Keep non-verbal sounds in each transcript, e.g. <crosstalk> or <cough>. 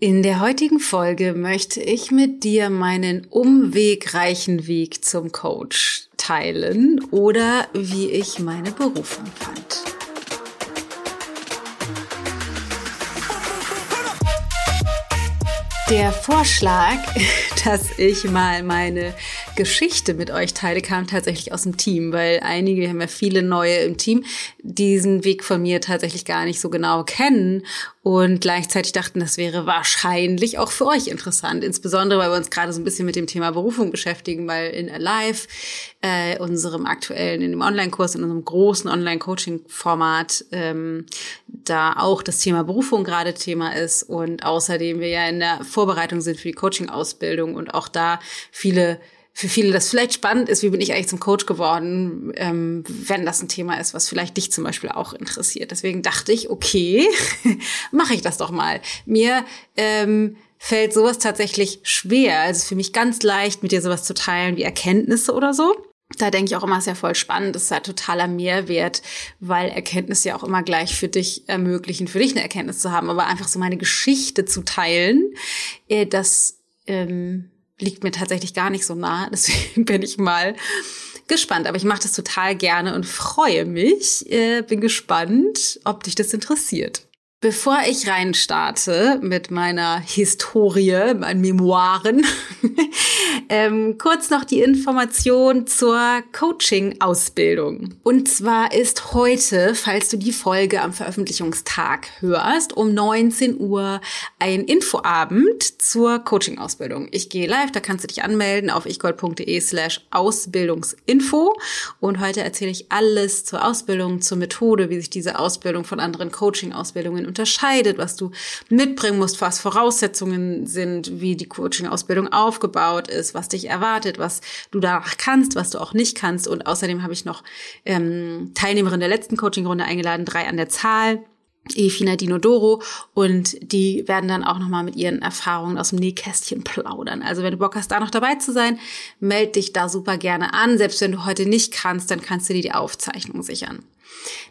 In der heutigen Folge möchte ich mit dir meinen umwegreichen Weg zum Coach teilen oder wie ich meine Berufung fand. Der Vorschlag, <laughs> dass ich mal meine Geschichte mit euch teile, kam tatsächlich aus dem Team, weil einige, wir haben ja viele neue im Team, diesen Weg von mir tatsächlich gar nicht so genau kennen und gleichzeitig dachten, das wäre wahrscheinlich auch für euch interessant, insbesondere weil wir uns gerade so ein bisschen mit dem Thema Berufung beschäftigen, weil in Alive, äh, unserem aktuellen, in dem Online-Kurs, in unserem großen Online-Coaching-Format, ähm, da auch das Thema Berufung gerade Thema ist und außerdem wir ja in der Vorbereitung sind für die Coaching-Ausbildung und auch da viele für viele das vielleicht spannend ist, wie bin ich eigentlich zum Coach geworden, ähm, wenn das ein Thema ist, was vielleicht dich zum Beispiel auch interessiert. Deswegen dachte ich, okay, <laughs> mache ich das doch mal. Mir ähm, fällt sowas tatsächlich schwer. Also für mich ganz leicht, mit dir sowas zu teilen wie Erkenntnisse oder so. Da denke ich auch immer, ist ja voll spannend, das ist ja totaler Mehrwert, weil Erkenntnisse ja auch immer gleich für dich ermöglichen, für dich eine Erkenntnis zu haben. Aber einfach so meine Geschichte zu teilen, äh, das ähm, liegt mir tatsächlich gar nicht so nah. <laughs> Deswegen bin ich mal gespannt. Aber ich mache das total gerne und freue mich. Äh, bin gespannt, ob dich das interessiert. Bevor ich reinstarte mit meiner Historie, meinen Memoiren, <laughs> ähm, kurz noch die Information zur Coaching-Ausbildung. Und zwar ist heute, falls du die Folge am Veröffentlichungstag hörst, um 19 Uhr ein Infoabend zur Coaching-Ausbildung. Ich gehe live, da kannst du dich anmelden auf ichgold.de slash Ausbildungsinfo. Und heute erzähle ich alles zur Ausbildung, zur Methode, wie sich diese Ausbildung von anderen Coaching-Ausbildungen unterscheidet, was du mitbringen musst, was Voraussetzungen sind, wie die Coaching-Ausbildung aufgebaut ist, was dich erwartet, was du danach kannst, was du auch nicht kannst. Und außerdem habe ich noch ähm, Teilnehmerinnen der letzten Coaching-Runde eingeladen, drei an der Zahl. Efina Dino Doro und die werden dann auch nochmal mit ihren Erfahrungen aus dem Nähkästchen plaudern. Also wenn du Bock hast, da noch dabei zu sein, melde dich da super gerne an. Selbst wenn du heute nicht kannst, dann kannst du dir die Aufzeichnung sichern.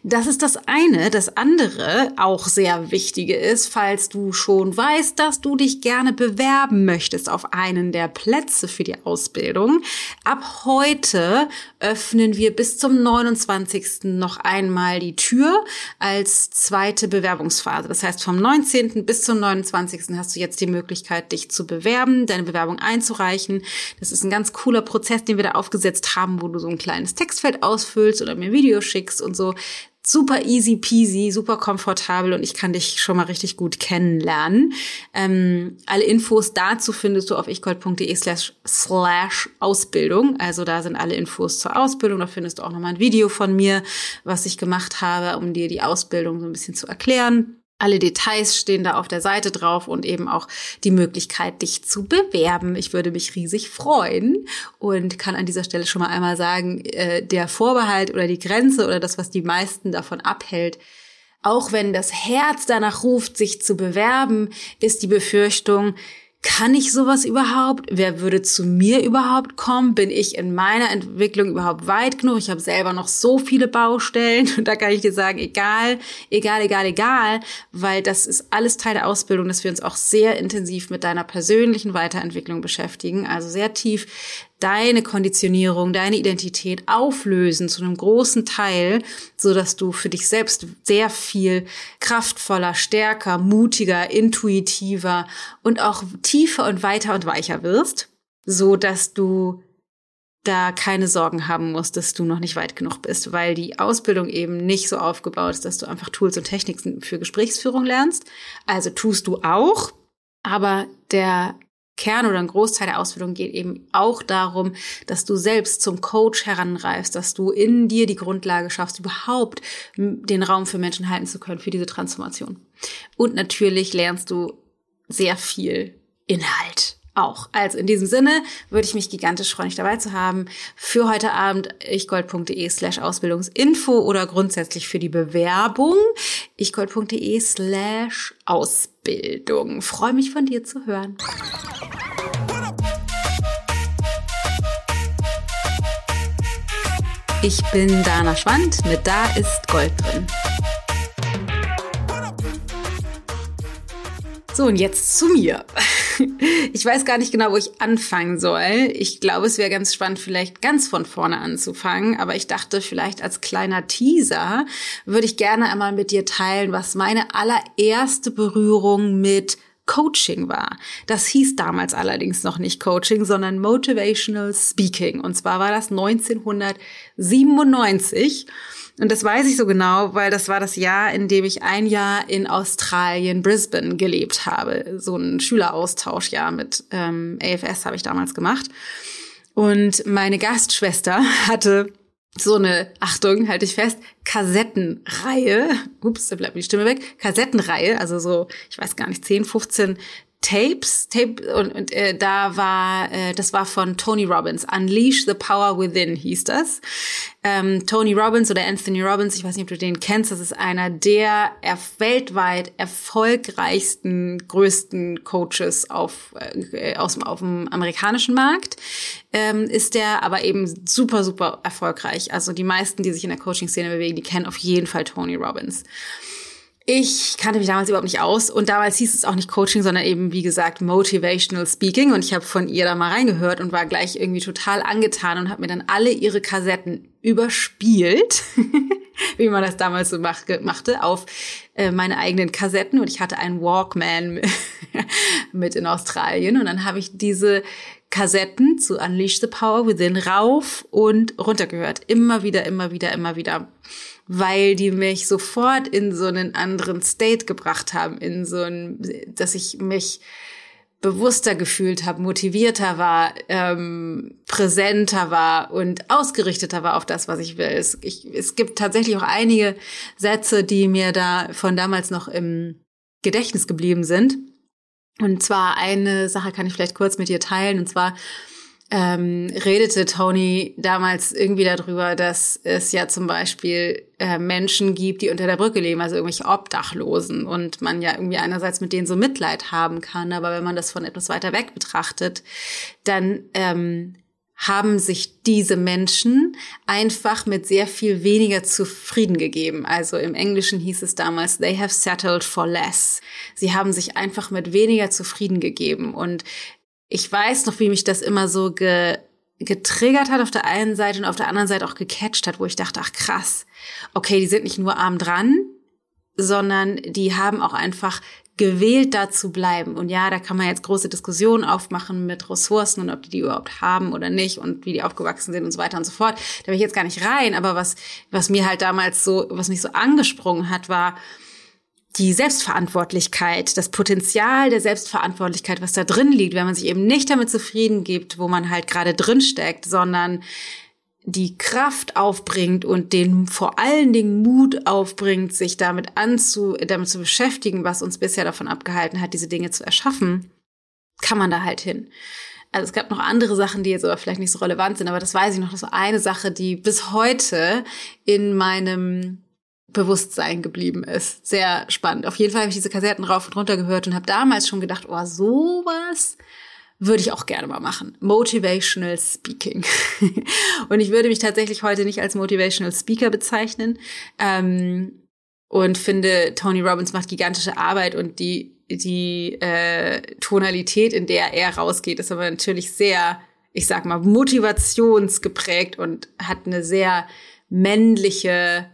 Das ist das eine. Das andere, auch sehr wichtige ist, falls du schon weißt, dass du dich gerne bewerben möchtest auf einen der Plätze für die Ausbildung. Ab heute öffnen wir bis zum 29. noch einmal die Tür als zweite Bewerbungsphase. Das heißt, vom 19. bis zum 29. hast du jetzt die Möglichkeit, dich zu bewerben, deine Bewerbung einzureichen. Das ist ein ganz cooler Prozess, den wir da aufgesetzt haben, wo du so ein kleines Textfeld ausfüllst oder mir Video schickst und so super easy peasy, super komfortabel und ich kann dich schon mal richtig gut kennenlernen. Ähm, alle Infos dazu findest du auf ichgold.de slash Ausbildung. Also da sind alle Infos zur Ausbildung. Da findest du auch nochmal ein Video von mir, was ich gemacht habe, um dir die Ausbildung so ein bisschen zu erklären. Alle Details stehen da auf der Seite drauf und eben auch die Möglichkeit, dich zu bewerben. Ich würde mich riesig freuen und kann an dieser Stelle schon mal einmal sagen, äh, der Vorbehalt oder die Grenze oder das, was die meisten davon abhält, auch wenn das Herz danach ruft, sich zu bewerben, ist die Befürchtung, kann ich sowas überhaupt? Wer würde zu mir überhaupt kommen? Bin ich in meiner Entwicklung überhaupt weit genug? Ich habe selber noch so viele Baustellen und <laughs> da kann ich dir sagen, egal, egal, egal, egal, weil das ist alles Teil der Ausbildung, dass wir uns auch sehr intensiv mit deiner persönlichen Weiterentwicklung beschäftigen, also sehr tief deine Konditionierung, deine Identität auflösen zu einem großen Teil, so dass du für dich selbst sehr viel kraftvoller, stärker, mutiger, intuitiver und auch tiefer und weiter und weicher wirst, so dass du da keine Sorgen haben musst, dass du noch nicht weit genug bist, weil die Ausbildung eben nicht so aufgebaut ist, dass du einfach Tools und Techniken für Gesprächsführung lernst. Also tust du auch, aber der Kern oder ein Großteil der Ausbildung geht eben auch darum, dass du selbst zum Coach heranreifst, dass du in dir die Grundlage schaffst, überhaupt den Raum für Menschen halten zu können für diese Transformation. Und natürlich lernst du sehr viel Inhalt auch. Also in diesem Sinne würde ich mich gigantisch freuen, dich dabei zu haben. Für heute Abend ichgold.de slash Ausbildungsinfo oder grundsätzlich für die Bewerbung ichgold.de slash Ausbildung. Freue mich von dir zu hören. Ich bin Dana Schwand mit Da ist Gold drin. So, und jetzt zu mir. <laughs> Ich weiß gar nicht genau, wo ich anfangen soll. Ich glaube, es wäre ganz spannend, vielleicht ganz von vorne anzufangen. Aber ich dachte, vielleicht als kleiner Teaser würde ich gerne einmal mit dir teilen, was meine allererste Berührung mit Coaching war. Das hieß damals allerdings noch nicht Coaching, sondern Motivational Speaking. Und zwar war das 1997. Und das weiß ich so genau, weil das war das Jahr, in dem ich ein Jahr in Australien, Brisbane gelebt habe. So ein Schüleraustauschjahr mit ähm, AFS habe ich damals gemacht. Und meine Gastschwester <laughs> hatte so eine, Achtung, halte ich fest, Kassettenreihe. Ups, da bleibt die Stimme weg. Kassettenreihe, also so, ich weiß gar nicht, 10, 15 Tapes, Tape und, und äh, da war, äh, das war von Tony Robbins, Unleash the Power Within hieß das. Ähm, Tony Robbins oder Anthony Robbins, ich weiß nicht, ob du den kennst, das ist einer der weltweit erfolgreichsten, größten Coaches auf, äh, aus, auf dem amerikanischen Markt. Ähm, ist der aber eben super, super erfolgreich. Also die meisten, die sich in der Coaching-Szene bewegen, die kennen auf jeden Fall Tony Robbins. Ich kannte mich damals überhaupt nicht aus und damals hieß es auch nicht Coaching, sondern eben, wie gesagt, Motivational Speaking und ich habe von ihr da mal reingehört und war gleich irgendwie total angetan und habe mir dann alle ihre Kassetten überspielt, <laughs> wie man das damals so mach, machte, auf äh, meine eigenen Kassetten und ich hatte einen Walkman <laughs> mit in Australien und dann habe ich diese Kassetten zu Unleash the Power Within rauf und runter gehört. Immer wieder, immer wieder, immer wieder weil die mich sofort in so einen anderen State gebracht haben, in so ein, dass ich mich bewusster gefühlt habe, motivierter war, ähm, präsenter war und ausgerichteter war auf das, was ich will. Es, ich, es gibt tatsächlich auch einige Sätze, die mir da von damals noch im Gedächtnis geblieben sind. Und zwar eine Sache kann ich vielleicht kurz mit dir teilen, und zwar ähm, redete Tony damals irgendwie darüber, dass es ja zum Beispiel äh, Menschen gibt, die unter der Brücke leben, also irgendwelche Obdachlosen und man ja irgendwie einerseits mit denen so Mitleid haben kann, aber wenn man das von etwas weiter weg betrachtet, dann ähm, haben sich diese Menschen einfach mit sehr viel weniger zufrieden gegeben. Also im Englischen hieß es damals, they have settled for less. Sie haben sich einfach mit weniger zufrieden gegeben. Und ich weiß noch, wie mich das immer so ge getriggert hat auf der einen Seite und auf der anderen Seite auch gecatcht hat, wo ich dachte, ach krass, okay, die sind nicht nur arm dran, sondern die haben auch einfach gewählt, da zu bleiben. Und ja, da kann man jetzt große Diskussionen aufmachen mit Ressourcen und ob die die überhaupt haben oder nicht und wie die aufgewachsen sind und so weiter und so fort. Da will ich jetzt gar nicht rein, aber was, was mir halt damals so, was mich so angesprungen hat, war, die Selbstverantwortlichkeit, das Potenzial der Selbstverantwortlichkeit, was da drin liegt, wenn man sich eben nicht damit zufrieden gibt, wo man halt gerade drin steckt, sondern die Kraft aufbringt und den vor allen Dingen Mut aufbringt, sich damit anzu, damit zu beschäftigen, was uns bisher davon abgehalten hat, diese Dinge zu erschaffen, kann man da halt hin. Also es gab noch andere Sachen, die jetzt aber vielleicht nicht so relevant sind, aber das weiß ich noch, das war eine Sache, die bis heute in meinem Bewusstsein geblieben ist. Sehr spannend. Auf jeden Fall habe ich diese Kassetten rauf und runter gehört und habe damals schon gedacht, oh, sowas würde ich auch gerne mal machen. Motivational Speaking. <laughs> und ich würde mich tatsächlich heute nicht als Motivational Speaker bezeichnen. Ähm, und finde, Tony Robbins macht gigantische Arbeit und die, die äh, Tonalität, in der er rausgeht, ist aber natürlich sehr, ich sag mal, motivationsgeprägt und hat eine sehr männliche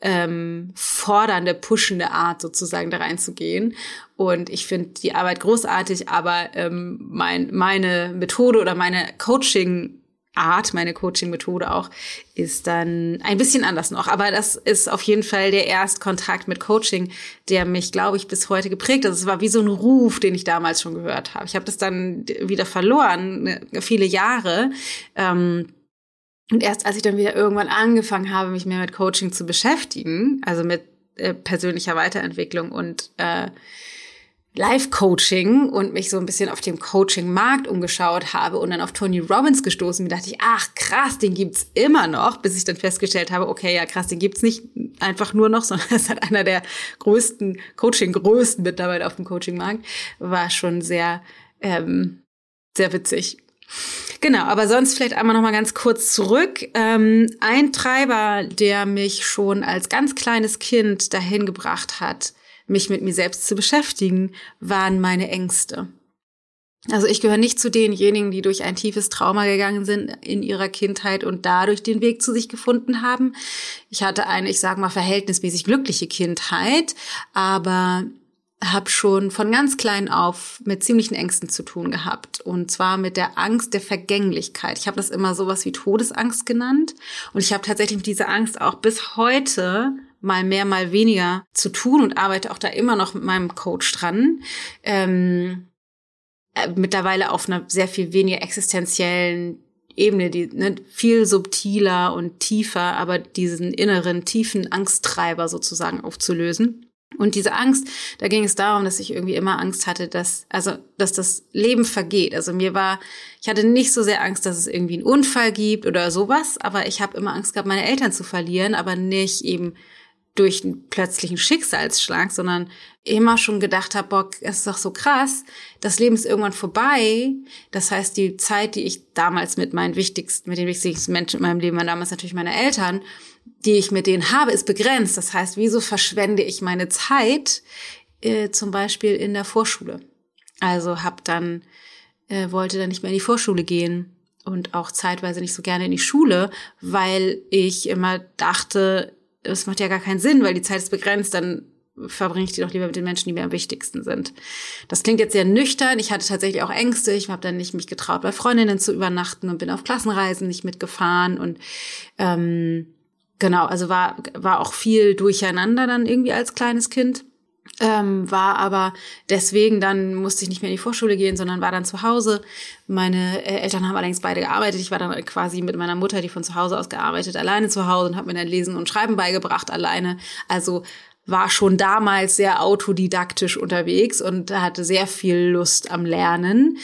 ähm, fordernde, pushende Art sozusagen da reinzugehen. Und ich finde die Arbeit großartig, aber ähm, mein, meine Methode oder meine Coaching Art, meine Coaching-Methode auch, ist dann ein bisschen anders noch. Aber das ist auf jeden Fall der Erstkontakt mit Coaching, der mich, glaube ich, bis heute geprägt hat. Es war wie so ein Ruf, den ich damals schon gehört habe. Ich habe das dann wieder verloren, ne, viele Jahre. Ähm, und erst als ich dann wieder irgendwann angefangen habe, mich mehr mit Coaching zu beschäftigen, also mit äh, persönlicher Weiterentwicklung und äh, Live-Coaching und mich so ein bisschen auf dem Coaching-Markt umgeschaut habe und dann auf Tony Robbins gestoßen bin, dachte ich, ach krass, den gibt's immer noch, bis ich dann festgestellt habe, okay, ja krass, den gibt's nicht einfach nur noch, <laughs> sondern es hat einer der größten Coaching-Größten mittlerweile auf dem Coaching-Markt, war schon sehr, ähm, sehr witzig. Genau, aber sonst vielleicht einmal noch mal ganz kurz zurück. Ähm, ein Treiber, der mich schon als ganz kleines Kind dahin gebracht hat, mich mit mir selbst zu beschäftigen, waren meine Ängste. Also ich gehöre nicht zu denjenigen, die durch ein tiefes Trauma gegangen sind in ihrer Kindheit und dadurch den Weg zu sich gefunden haben. Ich hatte eine, ich sage mal, verhältnismäßig glückliche Kindheit, aber habe schon von ganz klein auf mit ziemlichen Ängsten zu tun gehabt. Und zwar mit der Angst der Vergänglichkeit. Ich habe das immer sowas wie Todesangst genannt. Und ich habe tatsächlich mit dieser Angst auch bis heute mal mehr, mal weniger zu tun und arbeite auch da immer noch mit meinem Coach dran. Ähm, äh, mittlerweile auf einer sehr viel weniger existenziellen Ebene, die ne, viel subtiler und tiefer, aber diesen inneren tiefen Angsttreiber sozusagen aufzulösen. Und diese Angst, da ging es darum, dass ich irgendwie immer Angst hatte, dass, also, dass das Leben vergeht. Also mir war, ich hatte nicht so sehr Angst, dass es irgendwie einen Unfall gibt oder sowas, aber ich habe immer Angst gehabt, meine Eltern zu verlieren, aber nicht eben durch einen plötzlichen Schicksalsschlag, sondern immer schon gedacht habe, boah, es ist doch so krass, das Leben ist irgendwann vorbei. Das heißt, die Zeit, die ich damals mit meinen wichtigsten, mit den wichtigsten Menschen in meinem Leben waren damals natürlich meine Eltern, die ich mit denen habe, ist begrenzt. Das heißt, wieso verschwende ich meine Zeit äh, zum Beispiel in der Vorschule? Also habe dann äh, wollte dann nicht mehr in die Vorschule gehen und auch zeitweise nicht so gerne in die Schule, weil ich immer dachte, es macht ja gar keinen Sinn, weil die Zeit ist begrenzt, dann verbringe ich die doch lieber mit den Menschen, die mir am wichtigsten sind. Das klingt jetzt sehr nüchtern. Ich hatte tatsächlich auch Ängste. Ich habe dann nicht mich getraut, bei Freundinnen zu übernachten und bin auf Klassenreisen nicht mitgefahren und ähm, genau, also war war auch viel Durcheinander dann irgendwie als kleines Kind. Ähm, war aber deswegen dann musste ich nicht mehr in die Vorschule gehen, sondern war dann zu Hause. Meine äh, Eltern haben allerdings beide gearbeitet. Ich war dann quasi mit meiner Mutter, die von zu Hause aus gearbeitet, alleine zu Hause und habe mir dann Lesen und Schreiben beigebracht alleine. Also war schon damals sehr autodidaktisch unterwegs und hatte sehr viel Lust am Lernen.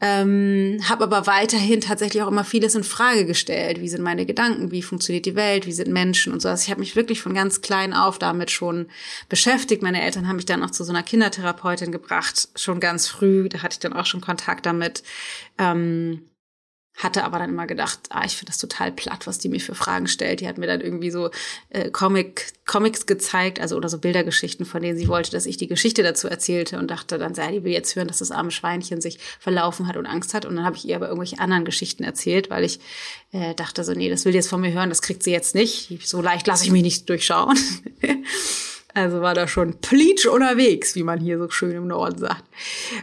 Ähm, habe aber weiterhin tatsächlich auch immer vieles in Frage gestellt. Wie sind meine Gedanken? Wie funktioniert die Welt? Wie sind Menschen und so. Also ich habe mich wirklich von ganz klein auf damit schon beschäftigt. Meine Eltern haben mich dann auch zu so einer Kindertherapeutin gebracht, schon ganz früh. Da hatte ich dann auch schon Kontakt damit. Ähm, hatte aber dann immer gedacht, ah, ich finde das total platt, was die mir für Fragen stellt. Die hat mir dann irgendwie so äh, Comic, Comics gezeigt, also oder so Bildergeschichten, von denen sie wollte, dass ich die Geschichte dazu erzählte und dachte dann, ja, die will jetzt hören, dass das arme Schweinchen sich verlaufen hat und Angst hat. Und dann habe ich ihr aber irgendwelche anderen Geschichten erzählt, weil ich äh, dachte so, nee, das will die jetzt von mir hören, das kriegt sie jetzt nicht. So leicht lasse ich mich nicht durchschauen. <laughs> Also war da schon pleatsch unterwegs, wie man hier so schön im Norden sagt.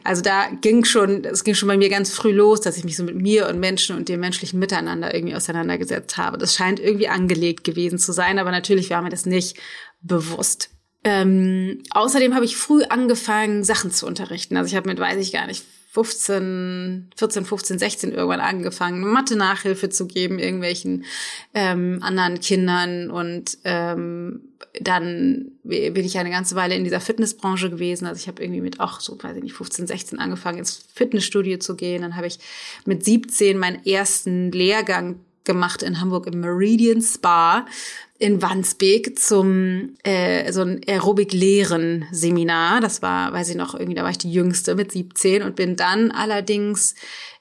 Also da ging schon, es ging schon bei mir ganz früh los, dass ich mich so mit mir und Menschen und dem menschlichen Miteinander irgendwie auseinandergesetzt habe. Das scheint irgendwie angelegt gewesen zu sein, aber natürlich war mir das nicht bewusst. Ähm, außerdem habe ich früh angefangen, Sachen zu unterrichten. Also ich habe mit, weiß ich gar nicht, 15, 14, 15, 16 irgendwann angefangen, Mathe-Nachhilfe zu geben, irgendwelchen ähm, anderen Kindern. Und ähm, dann bin ich eine ganze Weile in dieser Fitnessbranche gewesen. Also ich habe irgendwie mit auch so, weiß ich nicht, 15, 16 angefangen, ins Fitnessstudio zu gehen. Dann habe ich mit 17 meinen ersten Lehrgang gemacht in Hamburg im Meridian Spa in Wandsbek zum äh, so ein Aerobic-Lehren-Seminar. Das war, weiß ich noch, irgendwie, da war ich die Jüngste mit 17 und bin dann allerdings,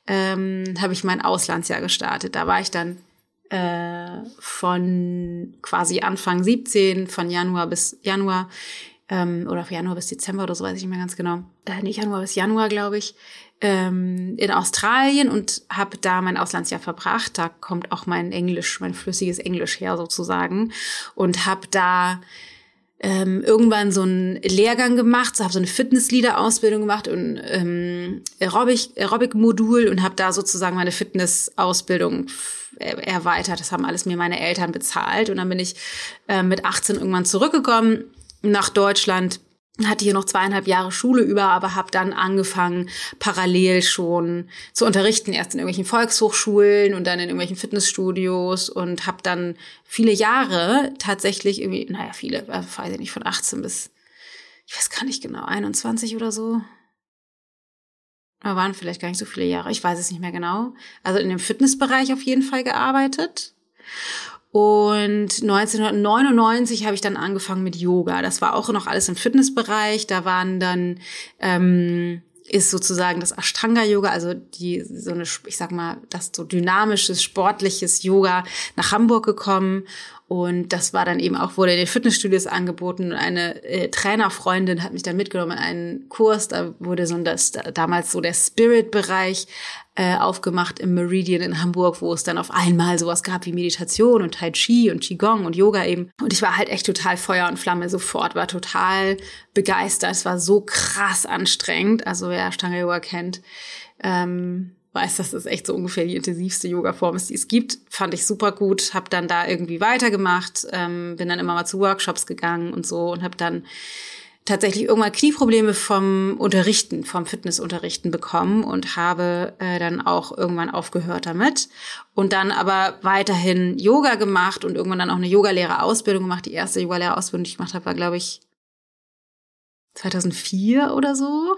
ähm, habe ich mein Auslandsjahr gestartet. Da war ich dann äh, von quasi Anfang 17, von Januar bis Januar ähm, oder von Januar bis Dezember oder so, weiß ich nicht mehr ganz genau. Äh, nicht Januar bis Januar, glaube ich, ähm, in Australien und habe da mein Auslandsjahr verbracht. Da kommt auch mein Englisch, mein flüssiges Englisch her sozusagen und habe da ähm, irgendwann so einen Lehrgang gemacht, so habe so eine Fitnessleader-Ausbildung gemacht und ähm, Aerobic-Modul und habe da sozusagen meine Fitness-Ausbildung erweitert. Das haben alles mir meine Eltern bezahlt und dann bin ich äh, mit 18 irgendwann zurückgekommen nach Deutschland hatte hier noch zweieinhalb Jahre Schule über, aber habe dann angefangen, parallel schon zu unterrichten, erst in irgendwelchen Volkshochschulen und dann in irgendwelchen Fitnessstudios und habe dann viele Jahre tatsächlich irgendwie, naja, viele, also weiß ich nicht, von 18 bis, ich weiß gar nicht genau, 21 oder so. Aber waren vielleicht gar nicht so viele Jahre, ich weiß es nicht mehr genau. Also in dem Fitnessbereich auf jeden Fall gearbeitet. Und 1999 habe ich dann angefangen mit Yoga. Das war auch noch alles im Fitnessbereich. Da waren dann ähm, ist sozusagen das Ashtanga-Yoga, also die so eine, ich sag mal, das so dynamisches, sportliches Yoga nach Hamburg gekommen. Und das war dann eben auch, wurde in den Fitnessstudios angeboten. Und eine äh, Trainerfreundin hat mich dann mitgenommen in einen Kurs. Da wurde so das, damals so der Spirit-Bereich äh, aufgemacht im Meridian in Hamburg, wo es dann auf einmal sowas gab wie Meditation und Tai Chi und Qigong und Yoga eben. Und ich war halt echt total Feuer und Flamme sofort, war total begeistert. Es war so krass anstrengend. Also wer Stanga Yoga kennt, ähm, weiß, dass das echt so ungefähr die intensivste Yoga-Form ist, die es gibt. Fand ich super gut, habe dann da irgendwie weitergemacht, ähm, bin dann immer mal zu Workshops gegangen und so und habe dann tatsächlich irgendwann Knieprobleme vom Unterrichten, vom Fitnessunterrichten bekommen und habe äh, dann auch irgendwann aufgehört damit und dann aber weiterhin Yoga gemacht und irgendwann dann auch eine Yogalehrerausbildung gemacht. Die erste Yogalehrerausbildung, die ich gemacht habe, war glaube ich 2004 oder so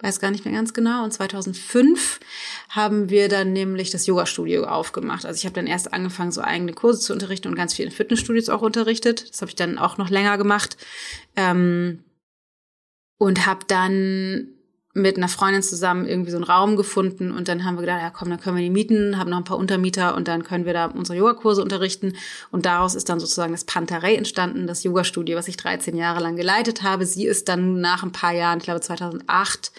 weiß gar nicht mehr ganz genau. Und 2005 haben wir dann nämlich das Yoga-Studio aufgemacht. Also ich habe dann erst angefangen, so eigene Kurse zu unterrichten und ganz viele Fitnessstudios auch unterrichtet. Das habe ich dann auch noch länger gemacht. Ähm, und habe dann mit einer Freundin zusammen irgendwie so einen Raum gefunden und dann haben wir gedacht, ja komm, dann können wir die mieten, haben noch ein paar Untermieter und dann können wir da unsere Yogakurse unterrichten und daraus ist dann sozusagen das Pantarei entstanden, das Yoga-Studio, was ich 13 Jahre lang geleitet habe. Sie ist dann nach ein paar Jahren, ich glaube 2008,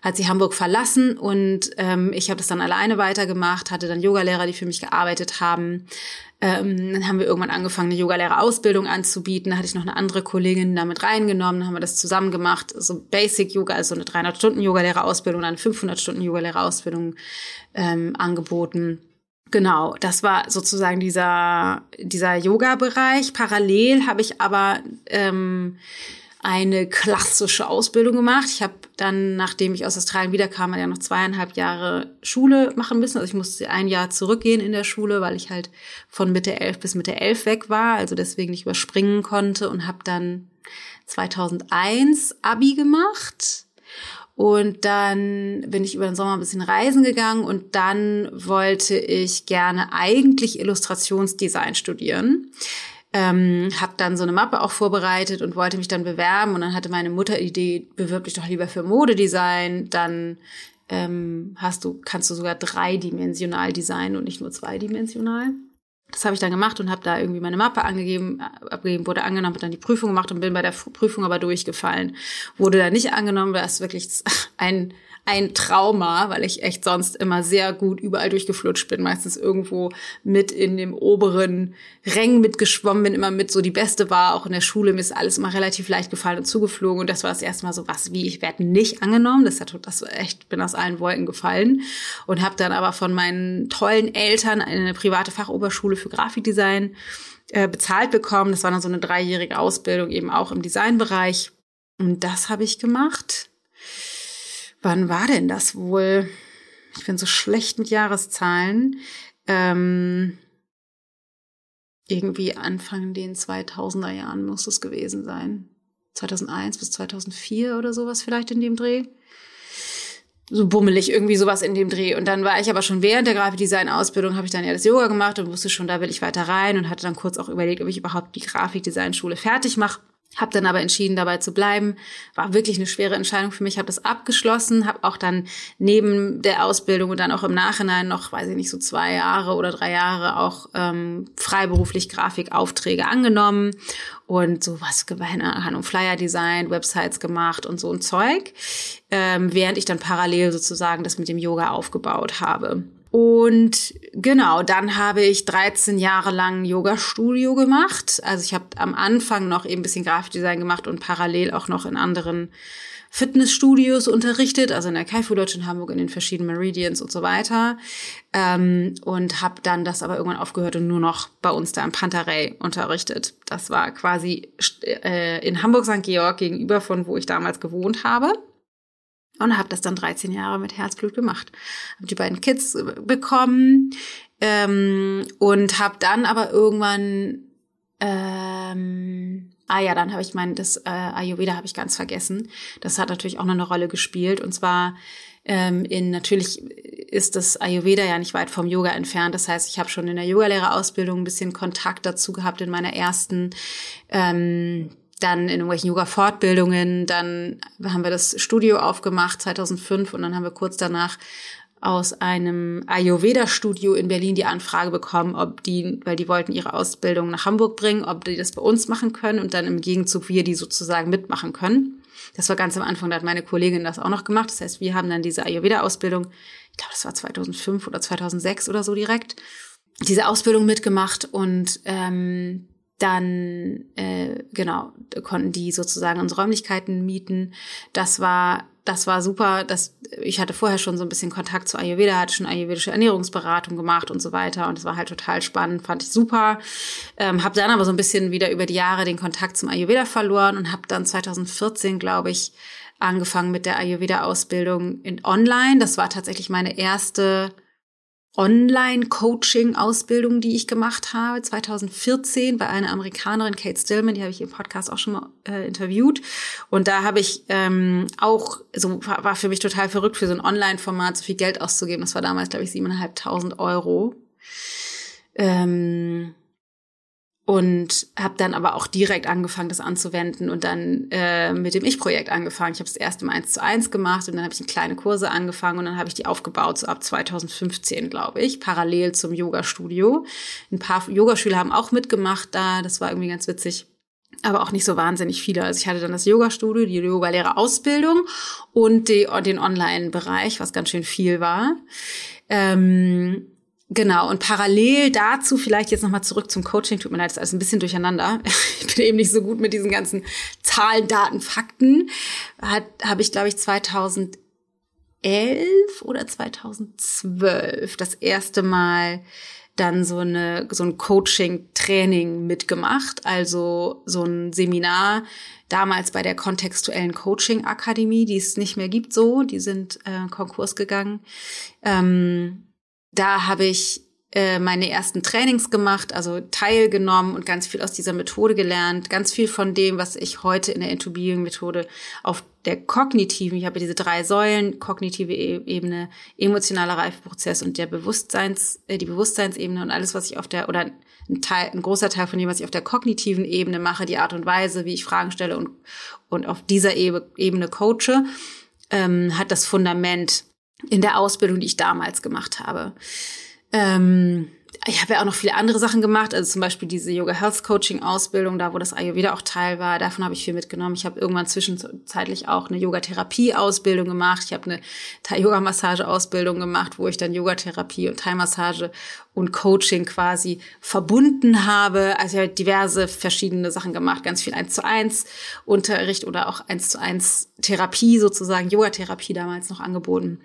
hat sie Hamburg verlassen und ähm, ich habe das dann alleine weitergemacht, hatte dann Yogalehrer, die für mich gearbeitet haben. Ähm, dann haben wir irgendwann angefangen, eine Yogalehrerausbildung anzubieten. Da hatte ich noch eine andere Kollegin damit reingenommen, dann haben wir das zusammen gemacht. So Basic Yoga, also eine 300 Stunden Yogalehrerausbildung, eine 500 Stunden Yogalehrerausbildung ähm, angeboten. Genau, das war sozusagen dieser dieser Yoga-Bereich. Parallel habe ich aber ähm, eine klassische Ausbildung gemacht. Ich habe dann, nachdem ich aus Australien wiederkam, ja noch zweieinhalb Jahre Schule machen müssen. Also ich musste ein Jahr zurückgehen in der Schule, weil ich halt von Mitte elf bis Mitte elf weg war, also deswegen nicht überspringen konnte und habe dann 2001 Abi gemacht. Und dann bin ich über den Sommer ein bisschen reisen gegangen und dann wollte ich gerne eigentlich Illustrationsdesign studieren ähm, habe dann so eine Mappe auch vorbereitet und wollte mich dann bewerben und dann hatte meine Mutter die Idee, bewirb dich doch lieber für Modedesign, dann ähm, hast du, kannst du sogar dreidimensional designen und nicht nur zweidimensional. Das habe ich dann gemacht und habe da irgendwie meine Mappe angegeben, äh, abgegeben, wurde angenommen, habe dann die Prüfung gemacht und bin bei der Prüfung aber durchgefallen. Wurde da nicht angenommen, weil es wirklich <laughs> ein ein Trauma, weil ich echt sonst immer sehr gut überall durchgeflutscht bin, meistens irgendwo mit in dem oberen Rängen mitgeschwommen bin, immer mit so die Beste war, auch in der Schule mir ist alles immer relativ leicht gefallen und zugeflogen. Und das war das erste Mal so was wie, ich werde nicht angenommen, das hat das echt, bin aus allen Wolken gefallen. Und habe dann aber von meinen tollen Eltern eine private Fachoberschule für Grafikdesign äh, bezahlt bekommen, das war dann so eine dreijährige Ausbildung eben auch im Designbereich. Und das habe ich gemacht wann war denn das wohl? Ich bin so schlecht mit Jahreszahlen. Ähm, irgendwie Anfang den 2000er Jahren muss es gewesen sein. 2001 bis 2004 oder sowas vielleicht in dem Dreh. So bummelig, irgendwie sowas in dem Dreh. Und dann war ich aber schon während der Grafikdesign-Ausbildung, habe ich dann ja das Yoga gemacht und wusste schon, da will ich weiter rein und hatte dann kurz auch überlegt, ob ich überhaupt die Grafikdesign-Schule fertig mache. Habe dann aber entschieden, dabei zu bleiben. War wirklich eine schwere Entscheidung für mich. Habe das abgeschlossen, habe auch dann neben der Ausbildung und dann auch im Nachhinein noch, weiß ich nicht, so zwei Jahre oder drei Jahre auch ähm, freiberuflich Grafikaufträge angenommen und sowas, keine Ahnung, Flyer-Design, Websites gemacht und so ein Zeug, ähm, während ich dann parallel sozusagen das mit dem Yoga aufgebaut habe. Und genau, dann habe ich 13 Jahre lang Yoga-Studio gemacht. Also ich habe am Anfang noch eben ein bisschen Grafikdesign gemacht und parallel auch noch in anderen Fitnessstudios unterrichtet, also in der Kaifu Deutsch in Hamburg, in den verschiedenen Meridians und so weiter. Ähm, und habe dann das aber irgendwann aufgehört und nur noch bei uns da im Pantarei unterrichtet. Das war quasi äh, in Hamburg St. Georg gegenüber von wo ich damals gewohnt habe und habe das dann 13 Jahre mit Herzblut gemacht. Habe die beiden Kids bekommen ähm, und habe dann aber irgendwann ähm, Ah ja, dann habe ich mein, das äh, Ayurveda habe ich ganz vergessen. Das hat natürlich auch noch eine Rolle gespielt. Und zwar ähm, in natürlich ist das Ayurveda ja nicht weit vom Yoga entfernt. Das heißt, ich habe schon in der Yogalehrerausbildung ein bisschen Kontakt dazu gehabt in meiner ersten ähm, dann in irgendwelchen Yoga-Fortbildungen, dann haben wir das Studio aufgemacht 2005 und dann haben wir kurz danach aus einem Ayurveda-Studio in Berlin die Anfrage bekommen, ob die, weil die wollten ihre Ausbildung nach Hamburg bringen, ob die das bei uns machen können und dann im Gegenzug wir die sozusagen mitmachen können. Das war ganz am Anfang, da hat meine Kollegin das auch noch gemacht. Das heißt, wir haben dann diese Ayurveda-Ausbildung, ich glaube, das war 2005 oder 2006 oder so direkt, diese Ausbildung mitgemacht und ähm, dann äh, genau konnten die sozusagen unsere Räumlichkeiten mieten. Das war das war super. Das ich hatte vorher schon so ein bisschen Kontakt zu Ayurveda, hatte schon ayurvedische Ernährungsberatung gemacht und so weiter und es war halt total spannend, fand ich super. Ähm, habe dann aber so ein bisschen wieder über die Jahre den Kontakt zum Ayurveda verloren und habe dann 2014, glaube ich, angefangen mit der Ayurveda-Ausbildung in Online. Das war tatsächlich meine erste Online-Coaching-Ausbildung, die ich gemacht habe, 2014 bei einer Amerikanerin, Kate Stillman, die habe ich im Podcast auch schon mal äh, interviewt. Und da habe ich ähm, auch, so war für mich total verrückt, für so ein Online-Format so viel Geld auszugeben. Das war damals, glaube ich, siebeneinhalbtausend Euro. Ähm, und habe dann aber auch direkt angefangen, das anzuwenden und dann äh, mit dem Ich-Projekt angefangen. Ich habe das erste Mal eins zu eins gemacht und dann habe ich kleine Kurse angefangen und dann habe ich die aufgebaut, so ab 2015, glaube ich, parallel zum Yoga-Studio. Ein paar Yogaschüler haben auch mitgemacht da, das war irgendwie ganz witzig. Aber auch nicht so wahnsinnig viele. Also ich hatte dann das Yoga-Studio, die Yoga-Lehrer-Ausbildung und die, den Online-Bereich, was ganz schön viel war. Ähm, Genau, und parallel dazu vielleicht jetzt nochmal zurück zum Coaching. Tut mir leid, das ist alles ein bisschen durcheinander. <laughs> Ich bin eben nicht so gut mit diesen ganzen Zahlen, Daten, Fakten. Hat Habe ich, glaube ich, 2011 oder 2012 das erste Mal dann so eine so ein Coaching-Training mitgemacht, also so ein Seminar damals bei der kontextuellen Coaching Akademie, die es nicht mehr gibt, so, die sind äh, Konkurs gegangen. Ähm, da habe ich äh, meine ersten Trainings gemacht, also teilgenommen und ganz viel aus dieser Methode gelernt. Ganz viel von dem, was ich heute in der Intubiering-Methode auf der kognitiven, ich habe diese drei Säulen, kognitive e-, Ebene, emotionaler Reifeprozess und der Bewusstseins, äh, die Bewusstseinsebene und alles, was ich auf der, oder ein Teil, ein großer Teil von dem, was ich auf der kognitiven Ebene mache, die Art und Weise, wie ich Fragen stelle und, und auf dieser Ebene coache, ähm, hat das Fundament in der Ausbildung, die ich damals gemacht habe. Ähm, ich habe ja auch noch viele andere Sachen gemacht, also zum Beispiel diese Yoga Health Coaching Ausbildung, da wo das Ayurveda auch Teil war, davon habe ich viel mitgenommen. Ich habe irgendwann zwischenzeitlich auch eine Yoga Therapie Ausbildung gemacht. Ich habe eine Thai Yoga Massage Ausbildung gemacht, wo ich dann Yoga Therapie und Thai Massage und Coaching quasi verbunden habe. Also ich habe diverse verschiedene Sachen gemacht, ganz viel eins zu eins Unterricht oder auch eins zu eins Therapie sozusagen, Yoga Therapie damals noch angeboten.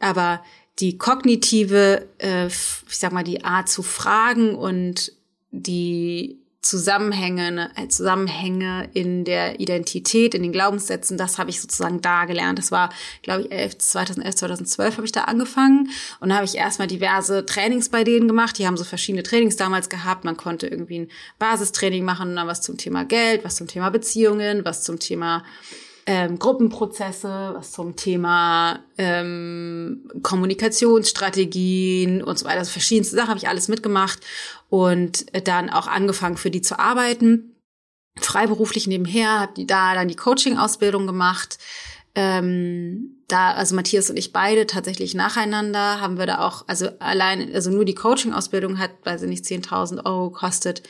Aber die kognitive, äh, ich sag mal, die Art zu fragen und die Zusammenhänge, äh, Zusammenhänge in der Identität, in den Glaubenssätzen, das habe ich sozusagen da gelernt. Das war, glaube ich, 11, 2011, 2012 habe ich da angefangen und da habe ich erstmal diverse Trainings bei denen gemacht. Die haben so verschiedene Trainings damals gehabt. Man konnte irgendwie ein Basistraining machen dann was zum Thema Geld, was zum Thema Beziehungen, was zum Thema ähm, Gruppenprozesse, was zum Thema ähm, Kommunikationsstrategien und so weiter. Also verschiedenste Sachen habe ich alles mitgemacht und dann auch angefangen für die zu arbeiten. Freiberuflich nebenher, habe die da dann die Coaching-Ausbildung gemacht. Ähm, da, also Matthias und ich beide tatsächlich nacheinander haben wir da auch, also allein, also nur die Coaching-Ausbildung hat, weiß ich nicht, 10.000 Euro gekostet.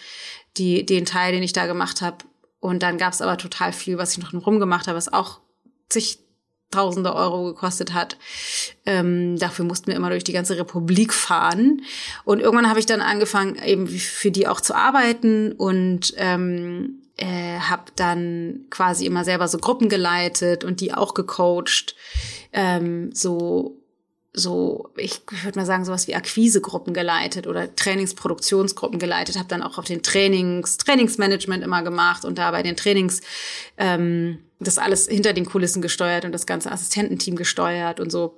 Die, den Teil, den ich da gemacht habe, und dann gab es aber total viel, was ich noch rumgemacht habe, was auch zigtausende Euro gekostet hat. Ähm, dafür mussten wir immer durch die ganze Republik fahren. Und irgendwann habe ich dann angefangen, eben für die auch zu arbeiten und ähm, äh, habe dann quasi immer selber so Gruppen geleitet und die auch gecoacht. Ähm, so so, ich würde mal sagen, sowas wie Akquisegruppen geleitet oder Trainingsproduktionsgruppen geleitet, habe dann auch auf den Trainings, Trainingsmanagement immer gemacht und da bei den Trainings ähm, das alles hinter den Kulissen gesteuert und das ganze Assistententeam gesteuert und so.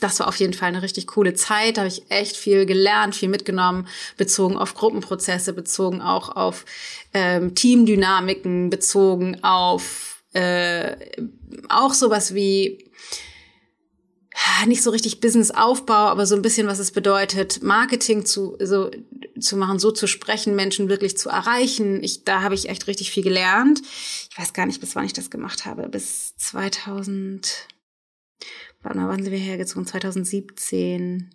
Das war auf jeden Fall eine richtig coole Zeit. Da habe ich echt viel gelernt, viel mitgenommen, bezogen auf Gruppenprozesse, bezogen auch auf ähm, Teamdynamiken, bezogen auf äh, auch sowas wie nicht so richtig Businessaufbau, aber so ein bisschen, was es bedeutet, Marketing zu, so, zu machen, so zu sprechen, Menschen wirklich zu erreichen. Ich, da habe ich echt richtig viel gelernt. Ich weiß gar nicht, bis wann ich das gemacht habe. Bis 2000, warte mal, wann sind wir hergezogen? 2017.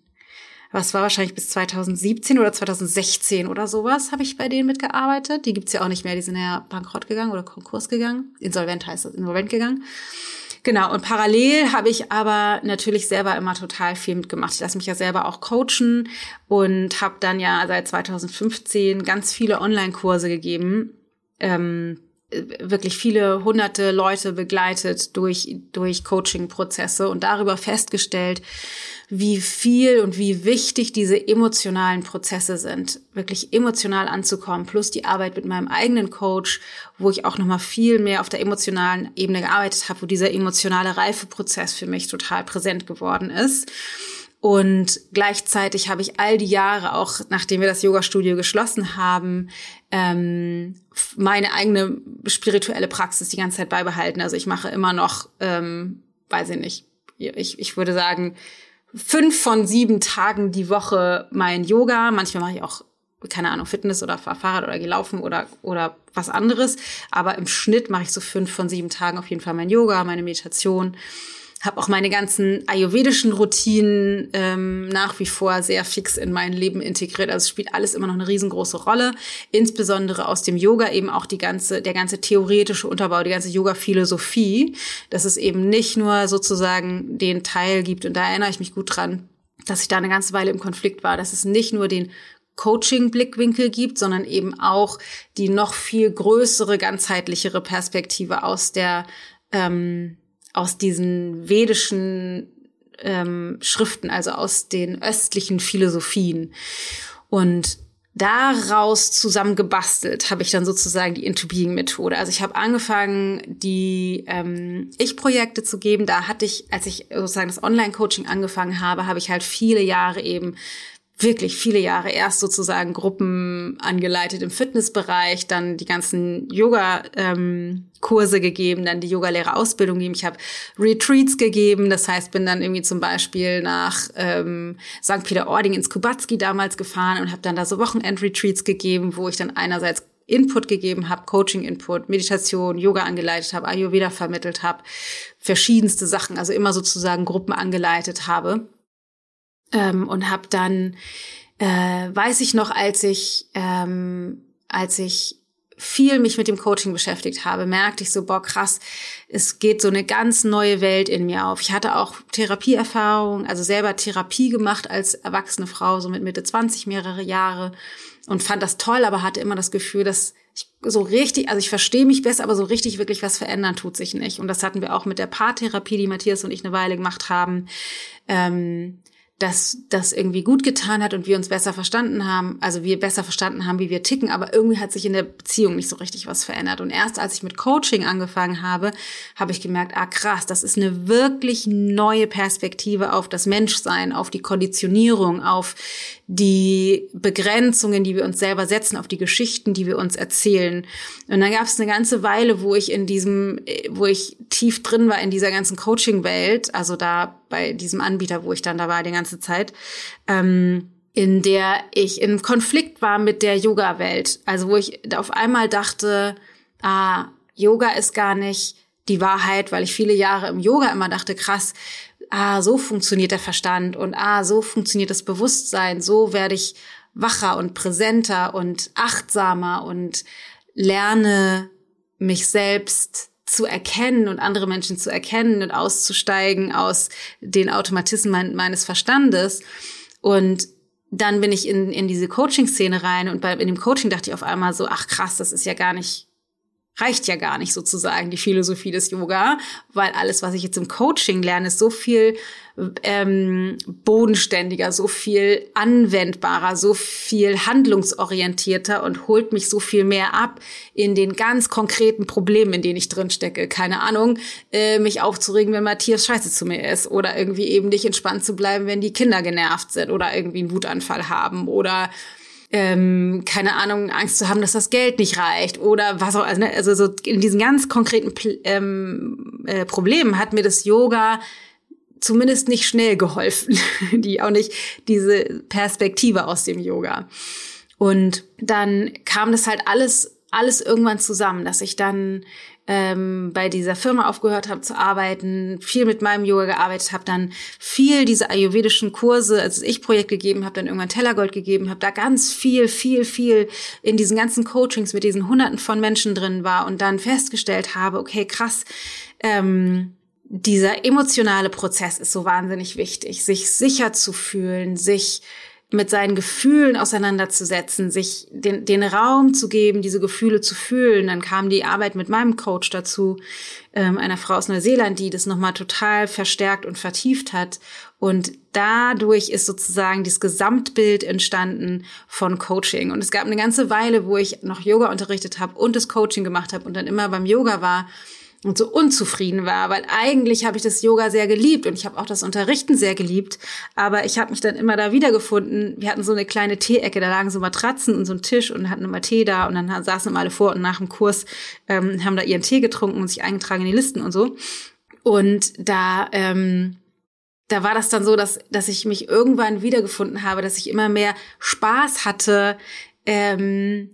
Was war wahrscheinlich bis 2017 oder 2016 oder sowas, habe ich bei denen mitgearbeitet. Die gibt's ja auch nicht mehr, die sind ja bankrott gegangen oder Konkurs gegangen. Insolvent heißt das, insolvent gegangen. Genau, und parallel habe ich aber natürlich selber immer total viel mitgemacht. Ich lasse mich ja selber auch coachen und habe dann ja seit 2015 ganz viele Online-Kurse gegeben. Ähm, wirklich viele hunderte Leute begleitet durch, durch Coaching-Prozesse und darüber festgestellt, wie viel und wie wichtig diese emotionalen Prozesse sind, wirklich emotional anzukommen, plus die Arbeit mit meinem eigenen Coach, wo ich auch nochmal viel mehr auf der emotionalen Ebene gearbeitet habe, wo dieser emotionale Reifeprozess für mich total präsent geworden ist. Und gleichzeitig habe ich all die Jahre, auch nachdem wir das Yoga-Studio geschlossen haben, ähm, meine eigene spirituelle Praxis die ganze Zeit beibehalten. Also ich mache immer noch, ähm, weiß ich nicht, ich, ich würde sagen, fünf von sieben Tagen die Woche mein Yoga. Manchmal mache ich auch, keine Ahnung, Fitness oder fahr Fahrrad oder gelaufen oder, oder was anderes. Aber im Schnitt mache ich so fünf von sieben Tagen auf jeden Fall mein Yoga, meine Meditation habe auch meine ganzen ayurvedischen Routinen ähm, nach wie vor sehr fix in mein Leben integriert. Also es spielt alles immer noch eine riesengroße Rolle, insbesondere aus dem Yoga eben auch die ganze der ganze theoretische Unterbau, die ganze Yoga Philosophie, dass es eben nicht nur sozusagen den Teil gibt und da erinnere ich mich gut dran, dass ich da eine ganze Weile im Konflikt war, dass es nicht nur den Coaching-Blickwinkel gibt, sondern eben auch die noch viel größere, ganzheitlichere Perspektive aus der ähm, aus diesen vedischen ähm, Schriften, also aus den östlichen Philosophien. Und daraus zusammengebastelt habe ich dann sozusagen die Into Being Methode. Also ich habe angefangen, die ähm, Ich-Projekte zu geben. Da hatte ich, als ich sozusagen das Online-Coaching angefangen habe, habe ich halt viele Jahre eben wirklich viele Jahre erst sozusagen Gruppen angeleitet im Fitnessbereich, dann die ganzen Yoga-Kurse ähm, gegeben, dann die Yogalehrerausbildung gegeben. Ich habe Retreats gegeben, das heißt, bin dann irgendwie zum Beispiel nach ähm, St. Peter-Ording ins Kubatski damals gefahren und habe dann da so Wochenend-Retreats gegeben, wo ich dann einerseits Input gegeben habe, Coaching-Input, Meditation, Yoga angeleitet habe, Ayurveda vermittelt habe, verschiedenste Sachen, also immer sozusagen Gruppen angeleitet habe ähm, und habe dann, äh, weiß ich noch, als ich, ähm, als ich viel mich mit dem Coaching beschäftigt habe, merkte ich so, boah, krass, es geht so eine ganz neue Welt in mir auf. Ich hatte auch Therapieerfahrung, also selber Therapie gemacht als erwachsene Frau, so mit Mitte 20 mehrere Jahre und fand das toll, aber hatte immer das Gefühl, dass ich so richtig, also ich verstehe mich besser, aber so richtig wirklich was verändern tut sich nicht. Und das hatten wir auch mit der Paartherapie, die Matthias und ich eine Weile gemacht haben. Ähm, dass das irgendwie gut getan hat und wir uns besser verstanden haben, also wir besser verstanden haben, wie wir ticken, aber irgendwie hat sich in der Beziehung nicht so richtig was verändert. Und erst als ich mit Coaching angefangen habe, habe ich gemerkt, ah krass, das ist eine wirklich neue Perspektive auf das Menschsein, auf die Konditionierung, auf die Begrenzungen, die wir uns selber setzen, auf die Geschichten, die wir uns erzählen. Und dann gab es eine ganze Weile, wo ich in diesem, wo ich tief drin war in dieser ganzen Coaching-Welt, also da bei diesem Anbieter, wo ich dann da war die ganze Zeit, ähm, in der ich in Konflikt war mit der Yoga-Welt. Also wo ich auf einmal dachte, ah, Yoga ist gar nicht die Wahrheit, weil ich viele Jahre im Yoga immer dachte, krass, ah, so funktioniert der Verstand und ah, so funktioniert das Bewusstsein, so werde ich wacher und präsenter und achtsamer und lerne mich selbst zu erkennen und andere Menschen zu erkennen und auszusteigen aus den Automatismen meines Verstandes. Und dann bin ich in, in diese Coaching-Szene rein und bei, in dem Coaching dachte ich auf einmal so, ach krass, das ist ja gar nicht reicht ja gar nicht sozusagen die Philosophie des Yoga, weil alles, was ich jetzt im Coaching lerne, ist so viel ähm, bodenständiger, so viel anwendbarer, so viel handlungsorientierter und holt mich so viel mehr ab in den ganz konkreten Problemen, in denen ich drin stecke. Keine Ahnung, äh, mich aufzuregen, wenn Matthias scheiße zu mir ist oder irgendwie eben nicht entspannt zu bleiben, wenn die Kinder genervt sind oder irgendwie einen Wutanfall haben oder ähm, keine Ahnung, Angst zu haben, dass das Geld nicht reicht oder was auch, also, also so in diesen ganz konkreten ähm, äh, Problemen hat mir das Yoga zumindest nicht schnell geholfen, <laughs> die auch nicht diese Perspektive aus dem Yoga. Und dann kam das halt alles alles irgendwann zusammen, dass ich dann ähm, bei dieser Firma aufgehört habe zu arbeiten, viel mit meinem Yoga gearbeitet habe, dann viel diese ayurvedischen Kurse, als ich Projekt gegeben habe, dann irgendwann Tellergold gegeben habe, da ganz viel, viel, viel in diesen ganzen Coachings mit diesen Hunderten von Menschen drin war und dann festgestellt habe, okay, krass, ähm, dieser emotionale Prozess ist so wahnsinnig wichtig, sich sicher zu fühlen, sich mit seinen Gefühlen auseinanderzusetzen, sich den, den Raum zu geben, diese Gefühle zu fühlen. Dann kam die Arbeit mit meinem Coach dazu, ähm, einer Frau aus Neuseeland, die das nochmal total verstärkt und vertieft hat. Und dadurch ist sozusagen das Gesamtbild entstanden von Coaching. Und es gab eine ganze Weile, wo ich noch Yoga unterrichtet habe und das Coaching gemacht habe und dann immer beim Yoga war und so unzufrieden war, weil eigentlich habe ich das Yoga sehr geliebt und ich habe auch das Unterrichten sehr geliebt, aber ich habe mich dann immer da wiedergefunden. Wir hatten so eine kleine Teeecke, da lagen so Matratzen und so ein Tisch und hatten immer Tee da und dann saßen immer alle vor und nach dem Kurs ähm, haben da ihren Tee getrunken und sich eingetragen in die Listen und so. Und da ähm, da war das dann so, dass, dass ich mich irgendwann wiedergefunden habe, dass ich immer mehr Spaß hatte, ähm,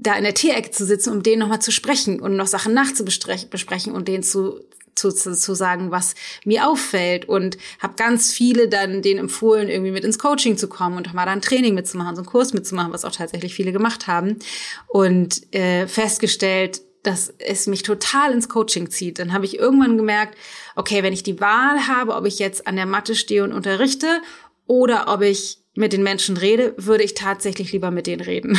da in der Tierecke zu sitzen, um denen nochmal zu sprechen und noch Sachen nachzubesprechen und denen zu, zu, zu, zu sagen, was mir auffällt und habe ganz viele dann denen empfohlen, irgendwie mit ins Coaching zu kommen und mal da ein Training mitzumachen, so einen Kurs mitzumachen, was auch tatsächlich viele gemacht haben und äh, festgestellt, dass es mich total ins Coaching zieht. Dann habe ich irgendwann gemerkt, okay, wenn ich die Wahl habe, ob ich jetzt an der Matte stehe und unterrichte oder ob ich mit den Menschen rede, würde ich tatsächlich lieber mit denen reden.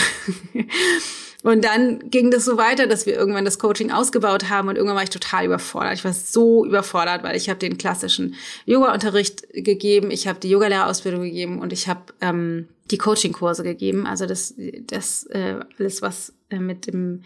<laughs> Und dann ging das so weiter, dass wir irgendwann das Coaching ausgebaut haben und irgendwann war ich total überfordert. Ich war so überfordert, weil ich habe den klassischen Yoga-Unterricht gegeben, ich habe die Yogalehrerausbildung gegeben und ich habe ähm, die Coaching-Kurse gegeben. Also das, das äh, alles, was äh, mit dem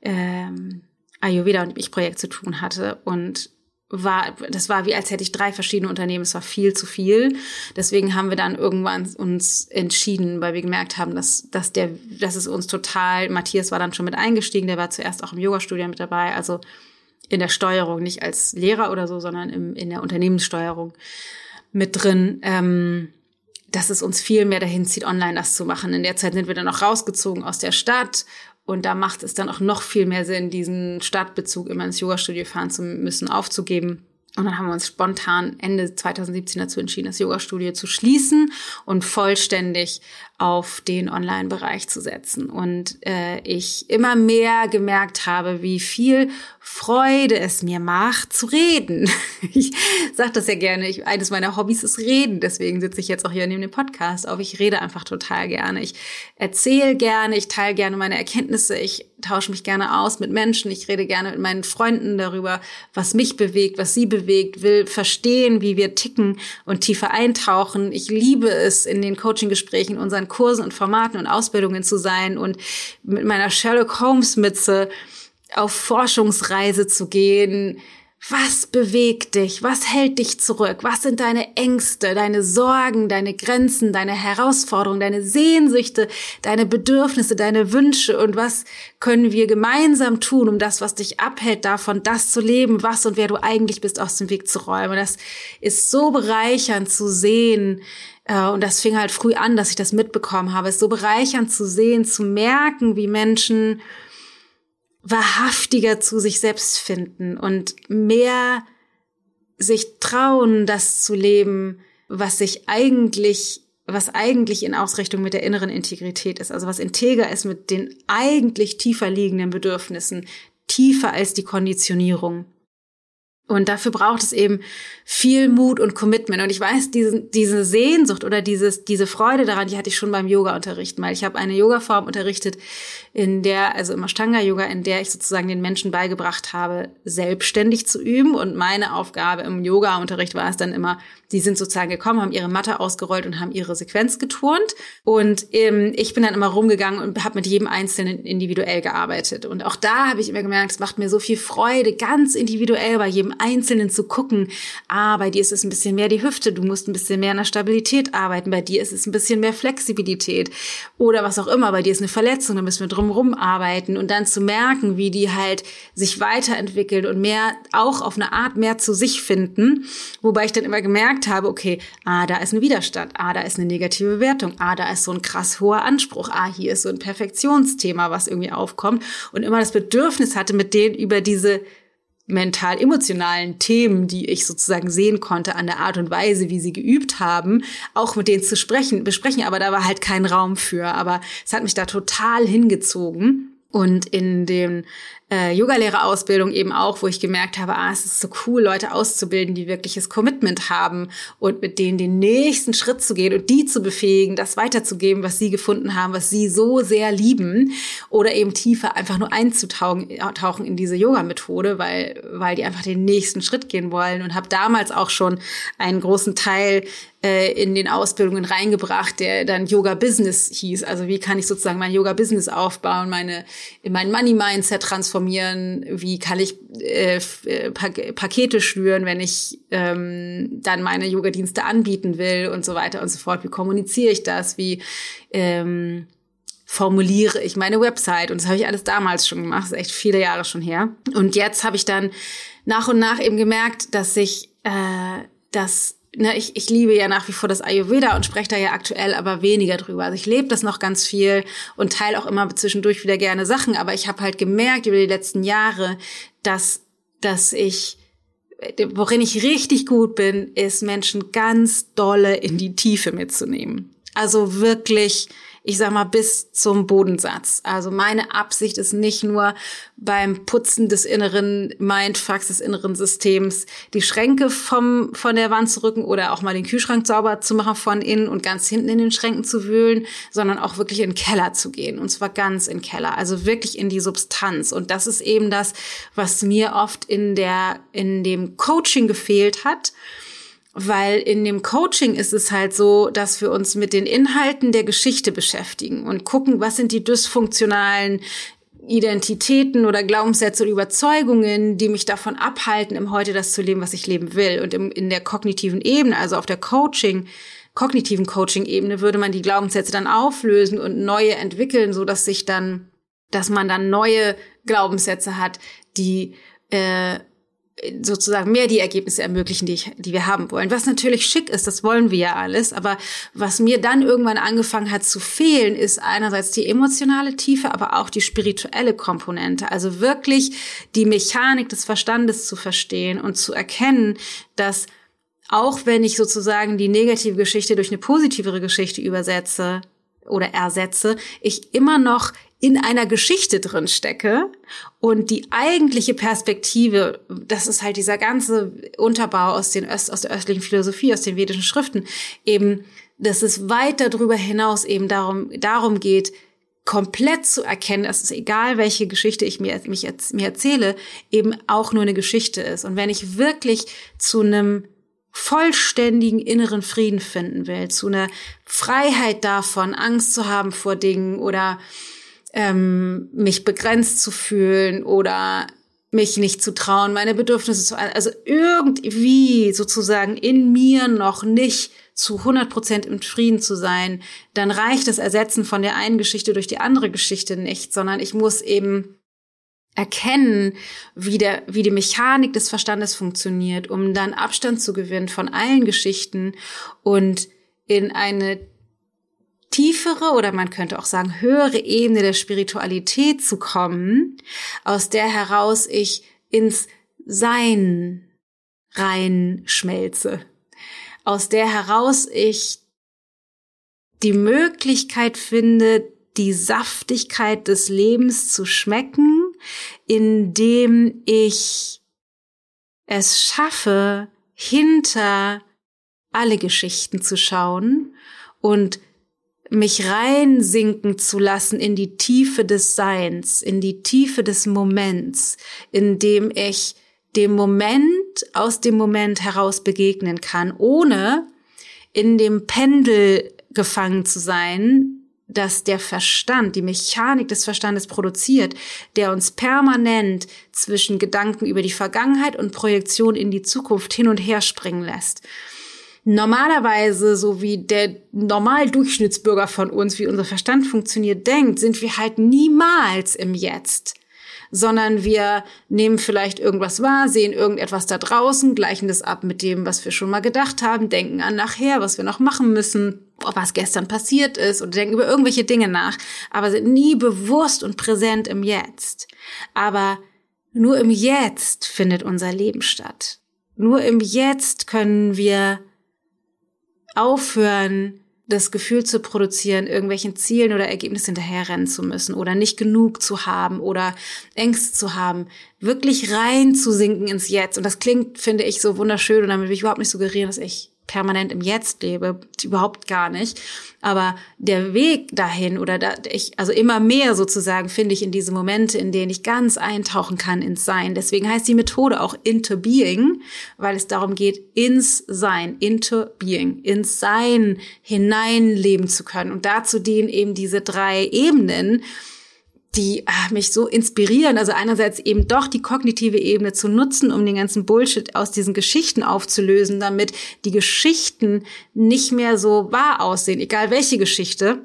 ähm, Ayurveda und Ich-Projekt zu tun hatte. Und war, das war wie als hätte ich drei verschiedene Unternehmen, es war viel zu viel. Deswegen haben wir dann irgendwann uns entschieden, weil wir gemerkt haben, dass, dass der, dass es uns total, Matthias war dann schon mit eingestiegen, der war zuerst auch im Yoga-Studio mit dabei, also in der Steuerung, nicht als Lehrer oder so, sondern im, in der Unternehmenssteuerung mit drin. Ähm, dass es uns viel mehr dahin zieht, online das zu machen. In der Zeit sind wir dann auch rausgezogen aus der Stadt und da macht es dann auch noch viel mehr Sinn, diesen Stadtbezug immer ins Yogastudio fahren zu müssen, aufzugeben. Und dann haben wir uns spontan Ende 2017 dazu entschieden, das Yoga-Studio zu schließen und vollständig auf den Online-Bereich zu setzen. Und äh, ich immer mehr gemerkt habe, wie viel Freude es mir macht, zu reden. <laughs> Ich sage das ja gerne. Ich, eines meiner Hobbys ist Reden. Deswegen sitze ich jetzt auch hier neben dem Podcast auf. Ich rede einfach total gerne. Ich erzähle gerne, ich teile gerne meine Erkenntnisse, ich tausche mich gerne aus mit Menschen, ich rede gerne mit meinen Freunden darüber, was mich bewegt, was sie bewegt, will verstehen, wie wir ticken und tiefer eintauchen. Ich liebe es, in den Coaching-Gesprächen, unseren Kursen und Formaten und Ausbildungen zu sein und mit meiner Sherlock Holmes-Mütze auf Forschungsreise zu gehen. Was bewegt dich? Was hält dich zurück? Was sind deine Ängste, deine Sorgen, deine Grenzen, deine Herausforderungen, deine Sehnsüchte, deine Bedürfnisse, deine Wünsche? Und was können wir gemeinsam tun, um das, was dich abhält, davon das zu leben, was und wer du eigentlich bist, aus dem Weg zu räumen? Das ist so bereichernd zu sehen, und das fing halt früh an, dass ich das mitbekommen habe. Es ist so bereichernd zu sehen, zu merken, wie Menschen wahrhaftiger zu sich selbst finden und mehr sich trauen, das zu leben, was sich eigentlich, was eigentlich in Ausrichtung mit der inneren Integrität ist, also was integer ist mit den eigentlich tiefer liegenden Bedürfnissen, tiefer als die Konditionierung. Und dafür braucht es eben viel Mut und Commitment. Und ich weiß, diese, diese Sehnsucht oder dieses, diese Freude daran, die hatte ich schon beim Yoga-Unterrichten, weil ich habe eine Yoga-Form unterrichtet, in der, also im Ashtanga-Yoga, in der ich sozusagen den Menschen beigebracht habe, selbstständig zu üben. Und meine Aufgabe im Yoga-Unterricht war es dann immer, die sind sozusagen gekommen, haben ihre Matte ausgerollt und haben ihre Sequenz geturnt. Und ähm, ich bin dann immer rumgegangen und habe mit jedem Einzelnen individuell gearbeitet. Und auch da habe ich immer gemerkt, es macht mir so viel Freude, ganz individuell bei jedem Einzelnen zu gucken, ah, bei dir ist es ein bisschen mehr die Hüfte, du musst ein bisschen mehr an der Stabilität arbeiten, bei dir ist es ein bisschen mehr Flexibilität oder was auch immer, bei dir ist eine Verletzung, da müssen wir drumherum arbeiten und dann zu merken, wie die halt sich weiterentwickeln und mehr, auch auf eine Art mehr zu sich finden, wobei ich dann immer gemerkt habe, okay, ah, da ist ein Widerstand, ah, da ist eine negative Bewertung, ah, da ist so ein krass hoher Anspruch, ah, hier ist so ein Perfektionsthema, was irgendwie aufkommt. Und immer das Bedürfnis hatte, mit denen über diese mental-emotionalen Themen, die ich sozusagen sehen konnte an der Art und Weise, wie sie geübt haben, auch mit denen zu sprechen, besprechen. Aber da war halt kein Raum für. Aber es hat mich da total hingezogen. Und in den äh, Yogalehrerausbildung eben auch, wo ich gemerkt habe, ah, es ist so cool, Leute auszubilden, die wirkliches Commitment haben und mit denen den nächsten Schritt zu gehen und die zu befähigen, das weiterzugeben, was sie gefunden haben, was sie so sehr lieben oder eben tiefer einfach nur einzutauchen tauchen in diese Yoga-Methode, weil, weil die einfach den nächsten Schritt gehen wollen und habe damals auch schon einen großen Teil äh, in den Ausbildungen reingebracht, der dann Yoga Business hieß. Also wie kann ich sozusagen mein Yoga Business aufbauen, meine mein Money Mindset transformieren, wie kann ich äh, äh Pakete schnüren, wenn ich ähm, dann meine Yoga Dienste anbieten will und so weiter und so fort. Wie kommuniziere ich das? Wie ähm, formuliere ich meine Website und das habe ich alles damals schon gemacht, das ist echt viele Jahre schon her. Und jetzt habe ich dann nach und nach eben gemerkt, dass ich äh, das ne, ich, ich liebe ja nach wie vor das Ayurveda und spreche da ja aktuell aber weniger drüber. Also ich lebe das noch ganz viel und teile auch immer zwischendurch wieder gerne Sachen, aber ich habe halt gemerkt über die letzten Jahre, dass, dass ich worin ich richtig gut bin, ist Menschen ganz dolle in die Tiefe mitzunehmen. Also wirklich ich sag mal, bis zum Bodensatz. Also meine Absicht ist nicht nur beim Putzen des inneren Mindfucks, des inneren Systems, die Schränke vom, von der Wand zu rücken oder auch mal den Kühlschrank sauber zu machen von innen und ganz hinten in den Schränken zu wühlen, sondern auch wirklich in den Keller zu gehen. Und zwar ganz in den Keller. Also wirklich in die Substanz. Und das ist eben das, was mir oft in der, in dem Coaching gefehlt hat weil in dem Coaching ist es halt so, dass wir uns mit den Inhalten der Geschichte beschäftigen und gucken, was sind die dysfunktionalen Identitäten oder Glaubenssätze oder Überzeugungen, die mich davon abhalten, im Heute das zu leben, was ich leben will. Und im, in der kognitiven Ebene, also auf der Coaching, kognitiven Coaching-Ebene, würde man die Glaubenssätze dann auflösen und neue entwickeln, so dass sich dann, dass man dann neue Glaubenssätze hat, die äh, sozusagen mehr die Ergebnisse ermöglichen, die, ich, die wir haben wollen. Was natürlich schick ist, das wollen wir ja alles. Aber was mir dann irgendwann angefangen hat zu fehlen, ist einerseits die emotionale Tiefe, aber auch die spirituelle Komponente. Also wirklich die Mechanik des Verstandes zu verstehen und zu erkennen, dass auch wenn ich sozusagen die negative Geschichte durch eine positivere Geschichte übersetze, oder ersetze, ich immer noch in einer Geschichte drin stecke und die eigentliche Perspektive, das ist halt dieser ganze Unterbau aus den Öst, aus der östlichen Philosophie, aus den vedischen Schriften, eben, dass es weit darüber hinaus eben darum, darum geht, komplett zu erkennen, dass es egal, welche Geschichte ich mir, mich, mir erzähle, eben auch nur eine Geschichte ist. Und wenn ich wirklich zu einem vollständigen inneren Frieden finden will, zu einer Freiheit davon, Angst zu haben vor Dingen oder ähm, mich begrenzt zu fühlen oder mich nicht zu trauen, meine Bedürfnisse zu, also irgendwie sozusagen in mir noch nicht zu 100 Prozent im Frieden zu sein, dann reicht das Ersetzen von der einen Geschichte durch die andere Geschichte nicht, sondern ich muss eben erkennen, wie, der, wie die Mechanik des Verstandes funktioniert, um dann Abstand zu gewinnen von allen Geschichten und in eine tiefere oder man könnte auch sagen höhere Ebene der Spiritualität zu kommen, aus der heraus ich ins Sein reinschmelze, aus der heraus ich die Möglichkeit finde, die Saftigkeit des Lebens zu schmecken indem ich es schaffe, hinter alle Geschichten zu schauen und mich reinsinken zu lassen in die Tiefe des Seins, in die Tiefe des Moments, in dem ich dem Moment aus dem Moment heraus begegnen kann, ohne in dem Pendel gefangen zu sein, dass der Verstand, die Mechanik des Verstandes produziert, der uns permanent zwischen Gedanken über die Vergangenheit und Projektion in die Zukunft hin und her springen lässt. Normalerweise, so wie der normal Durchschnittsbürger von uns, wie unser Verstand funktioniert, denkt, sind wir halt niemals im Jetzt sondern wir nehmen vielleicht irgendwas wahr, sehen irgendetwas da draußen, gleichen das ab mit dem, was wir schon mal gedacht haben, denken an nachher, was wir noch machen müssen, was gestern passiert ist oder denken über irgendwelche Dinge nach, aber sind nie bewusst und präsent im Jetzt. Aber nur im Jetzt findet unser Leben statt. Nur im Jetzt können wir aufhören, das Gefühl zu produzieren, irgendwelchen Zielen oder Ergebnissen hinterherrennen zu müssen oder nicht genug zu haben oder Ängste zu haben, wirklich rein zu sinken ins Jetzt. Und das klingt, finde ich, so wunderschön und damit will ich überhaupt nicht suggerieren, dass ich permanent im Jetzt lebe, überhaupt gar nicht. Aber der Weg dahin oder da, ich, also immer mehr sozusagen finde ich in diese Momente, in denen ich ganz eintauchen kann ins Sein. Deswegen heißt die Methode auch Into Being, weil es darum geht, ins Sein, Into Being, ins Sein hineinleben zu können. Und dazu dienen eben diese drei Ebenen, die ach, mich so inspirieren. Also einerseits eben doch die kognitive Ebene zu nutzen, um den ganzen Bullshit aus diesen Geschichten aufzulösen, damit die Geschichten nicht mehr so wahr aussehen, egal welche Geschichte,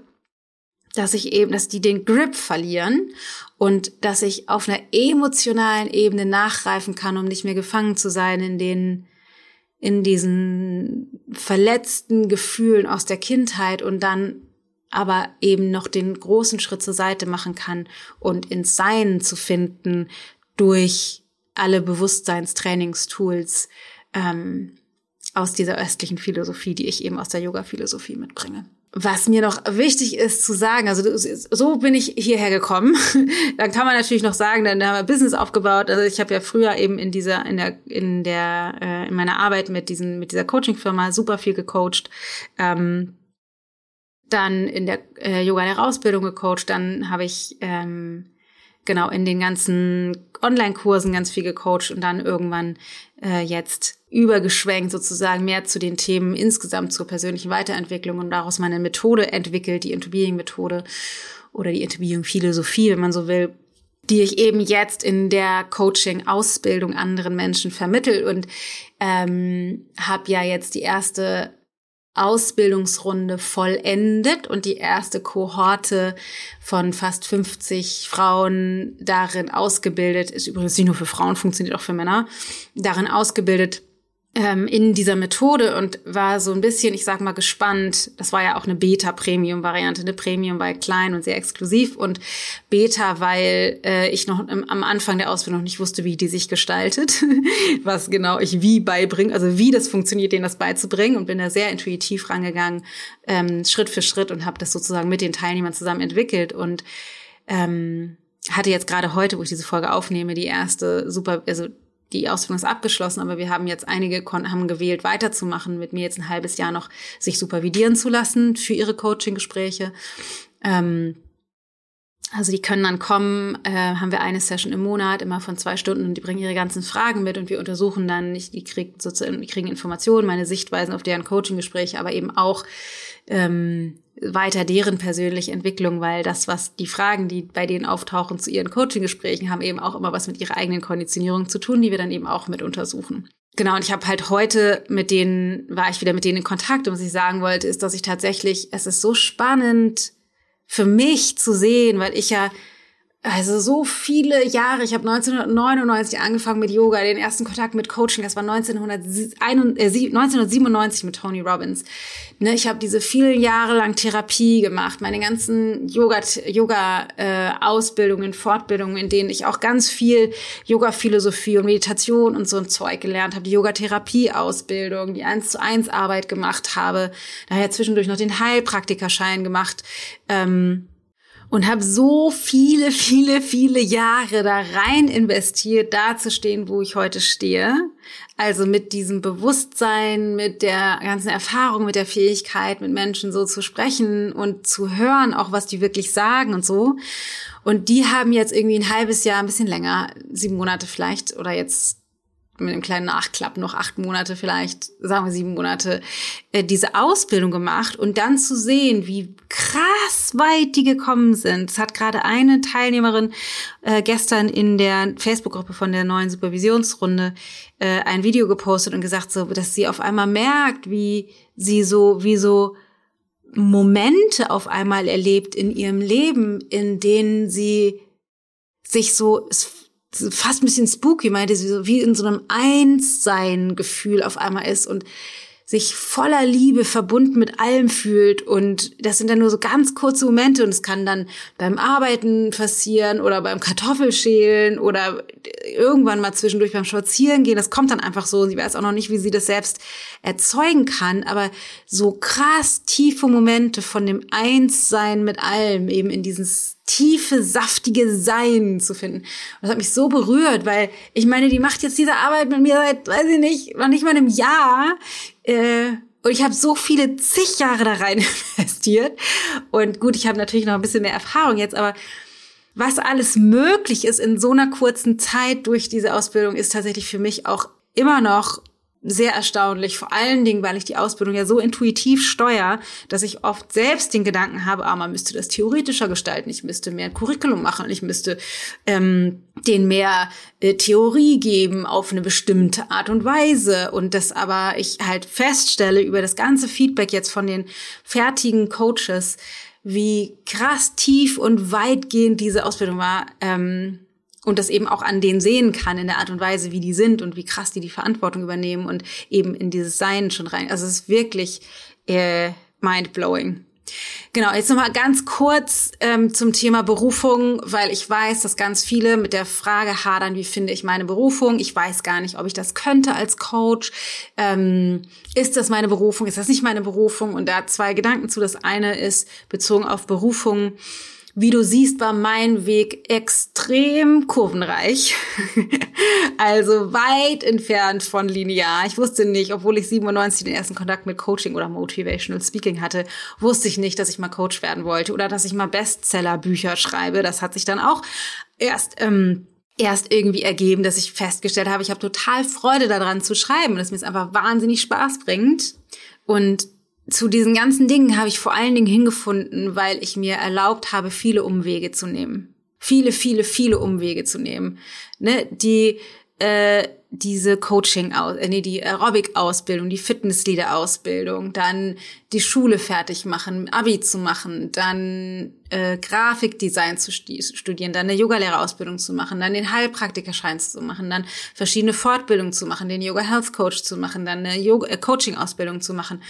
dass ich eben, dass die den Grip verlieren und dass ich auf einer emotionalen Ebene nachgreifen kann, um nicht mehr gefangen zu sein in den in diesen verletzten Gefühlen aus der Kindheit und dann aber eben noch den großen Schritt zur Seite machen kann und ins Sein zu finden durch alle Bewusstseinstrainingstools ähm, aus dieser östlichen Philosophie, die ich eben aus der Yoga-Philosophie mitbringe. Was mir noch wichtig ist zu sagen, also so bin ich hierher gekommen. <laughs> dann kann man natürlich noch sagen, dann haben wir Business aufgebaut. Also ich habe ja früher eben in dieser, in der, in der, äh, in meiner Arbeit mit diesen, mit dieser Coaching-Firma super viel gecoacht. Ähm, dann in der äh, Yoga-Ausbildung gecoacht, dann habe ich ähm, genau in den ganzen Online-Kursen ganz viel gecoacht und dann irgendwann äh, jetzt übergeschwenkt sozusagen mehr zu den Themen insgesamt zur persönlichen Weiterentwicklung und daraus meine Methode entwickelt, die Into Being-Methode oder die Into Being-Philosophie, wenn man so will, die ich eben jetzt in der Coaching-Ausbildung anderen Menschen vermittel. Und ähm, habe ja jetzt die erste Ausbildungsrunde vollendet und die erste Kohorte von fast 50 Frauen darin ausgebildet, ist übrigens nicht nur für Frauen, funktioniert auch für Männer, darin ausgebildet, ähm, in dieser Methode und war so ein bisschen, ich sag mal, gespannt. Das war ja auch eine Beta-Premium-Variante, eine Premium weil klein und sehr exklusiv und Beta, weil äh, ich noch im, am Anfang der Ausbildung noch nicht wusste, wie die sich gestaltet, <laughs> was genau ich wie beibringe, also wie das funktioniert, denen das beizubringen und bin da sehr intuitiv rangegangen, ähm, Schritt für Schritt und habe das sozusagen mit den Teilnehmern zusammen entwickelt und ähm, hatte jetzt gerade heute, wo ich diese Folge aufnehme, die erste super, also die Ausbildung ist abgeschlossen, aber wir haben jetzt einige haben gewählt, weiterzumachen, mit mir jetzt ein halbes Jahr noch sich supervidieren zu lassen für ihre Coaching-Gespräche. Ähm, also die können dann kommen, äh, haben wir eine Session im Monat, immer von zwei Stunden und die bringen ihre ganzen Fragen mit und wir untersuchen dann, nicht, die, kriegen sozusagen, die kriegen Informationen, meine Sichtweisen auf deren Coaching-Gespräche, aber eben auch ähm, weiter deren persönliche Entwicklung, weil das, was die Fragen, die bei denen auftauchen zu ihren Coaching-Gesprächen, haben eben auch immer was mit ihrer eigenen Konditionierung zu tun, die wir dann eben auch mit untersuchen. Genau, und ich habe halt heute mit denen, war ich wieder mit denen in Kontakt und was ich sagen wollte, ist, dass ich tatsächlich, es ist so spannend für mich zu sehen, weil ich ja also so viele Jahre. Ich habe 1999 angefangen mit Yoga, den ersten Kontakt mit Coaching. Das war 1997 mit Tony Robbins. Ne, ich habe diese vielen Jahre lang Therapie gemacht, meine ganzen Yoga, Yoga äh, Fortbildungen, in denen ich auch ganz viel Yoga Philosophie und Meditation und so ein Zeug gelernt habe. Die Yoga Therapie Ausbildung, die eins zu eins Arbeit gemacht habe. Daher zwischendurch noch den Heilpraktikerschein gemacht. Ähm, und habe so viele, <laughs> viele, viele Jahre da rein investiert, da zu stehen, wo ich heute stehe. Also mit diesem Bewusstsein, mit der ganzen Erfahrung, mit der Fähigkeit, mit Menschen so zu sprechen und zu hören, auch was die wirklich sagen und so. Und die haben jetzt irgendwie ein halbes Jahr, ein bisschen länger, sieben Monate vielleicht, oder jetzt mit einem kleinen Nachklapp noch acht Monate vielleicht, sagen wir sieben Monate, äh, diese Ausbildung gemacht und dann zu sehen, wie krass weit die gekommen sind. Es hat gerade eine Teilnehmerin äh, gestern in der Facebook-Gruppe von der neuen Supervisionsrunde äh, ein Video gepostet und gesagt, so, dass sie auf einmal merkt, wie sie so, wie so Momente auf einmal erlebt in ihrem Leben, in denen sie sich so fast ein bisschen spooky, meinte sie, so wie in so einem Einssein-Gefühl auf einmal ist und sich voller Liebe verbunden mit allem fühlt. Und das sind dann nur so ganz kurze Momente und es kann dann beim Arbeiten passieren oder beim Kartoffelschälen oder irgendwann mal zwischendurch beim Spazieren gehen. Das kommt dann einfach so. Und sie weiß auch noch nicht, wie sie das selbst erzeugen kann. Aber so krass tiefe Momente von dem Einssein mit allem, eben in dieses tiefe, saftige Sein zu finden. Und das hat mich so berührt, weil ich meine, die macht jetzt diese Arbeit mit mir seit, weiß ich nicht, noch nicht mal einem Jahr. Äh, und ich habe so viele zig Jahre da rein <laughs> investiert. Und gut, ich habe natürlich noch ein bisschen mehr Erfahrung jetzt, aber was alles möglich ist in so einer kurzen Zeit durch diese Ausbildung, ist tatsächlich für mich auch immer noch sehr erstaunlich, vor allen Dingen, weil ich die Ausbildung ja so intuitiv steuere, dass ich oft selbst den Gedanken habe, ah, man müsste das theoretischer gestalten, ich müsste mehr ein Curriculum machen, ich müsste ähm, den mehr äh, Theorie geben auf eine bestimmte Art und Weise und das aber ich halt feststelle über das ganze Feedback jetzt von den fertigen Coaches, wie krass tief und weitgehend diese Ausbildung war. Ähm, und das eben auch an denen sehen kann in der Art und Weise, wie die sind und wie krass die die Verantwortung übernehmen und eben in dieses Sein schon rein. Also es ist wirklich äh, mind-blowing. Genau, jetzt nochmal ganz kurz ähm, zum Thema Berufung, weil ich weiß, dass ganz viele mit der Frage hadern, wie finde ich meine Berufung? Ich weiß gar nicht, ob ich das könnte als Coach. Ähm, ist das meine Berufung? Ist das nicht meine Berufung? Und da zwei Gedanken zu. Das eine ist bezogen auf Berufung wie du siehst, war mein Weg extrem kurvenreich. <laughs> also weit entfernt von linear. Ich wusste nicht, obwohl ich 97 den ersten Kontakt mit Coaching oder Motivational Speaking hatte, wusste ich nicht, dass ich mal Coach werden wollte oder dass ich mal Bestseller-Bücher schreibe. Das hat sich dann auch erst ähm, erst irgendwie ergeben, dass ich festgestellt habe, ich habe total Freude daran zu schreiben und dass mir es einfach wahnsinnig Spaß bringt. Und zu diesen ganzen Dingen habe ich vor allen Dingen hingefunden, weil ich mir erlaubt habe, viele Umwege zu nehmen. Viele, viele, viele Umwege zu nehmen. Ne? Die äh, diese Coaching, äh, nee, die Aerobic-Ausbildung, die Fitnessleader-Ausbildung, dann die Schule fertig machen, Abi zu machen, dann äh, Grafikdesign zu studieren, dann eine Yogalehrerausbildung zu machen, dann den Heilpraktikerschein zu machen, dann verschiedene Fortbildungen zu machen, den Yoga Health Coach zu machen, dann eine Yoga äh, Coaching-Ausbildung zu machen.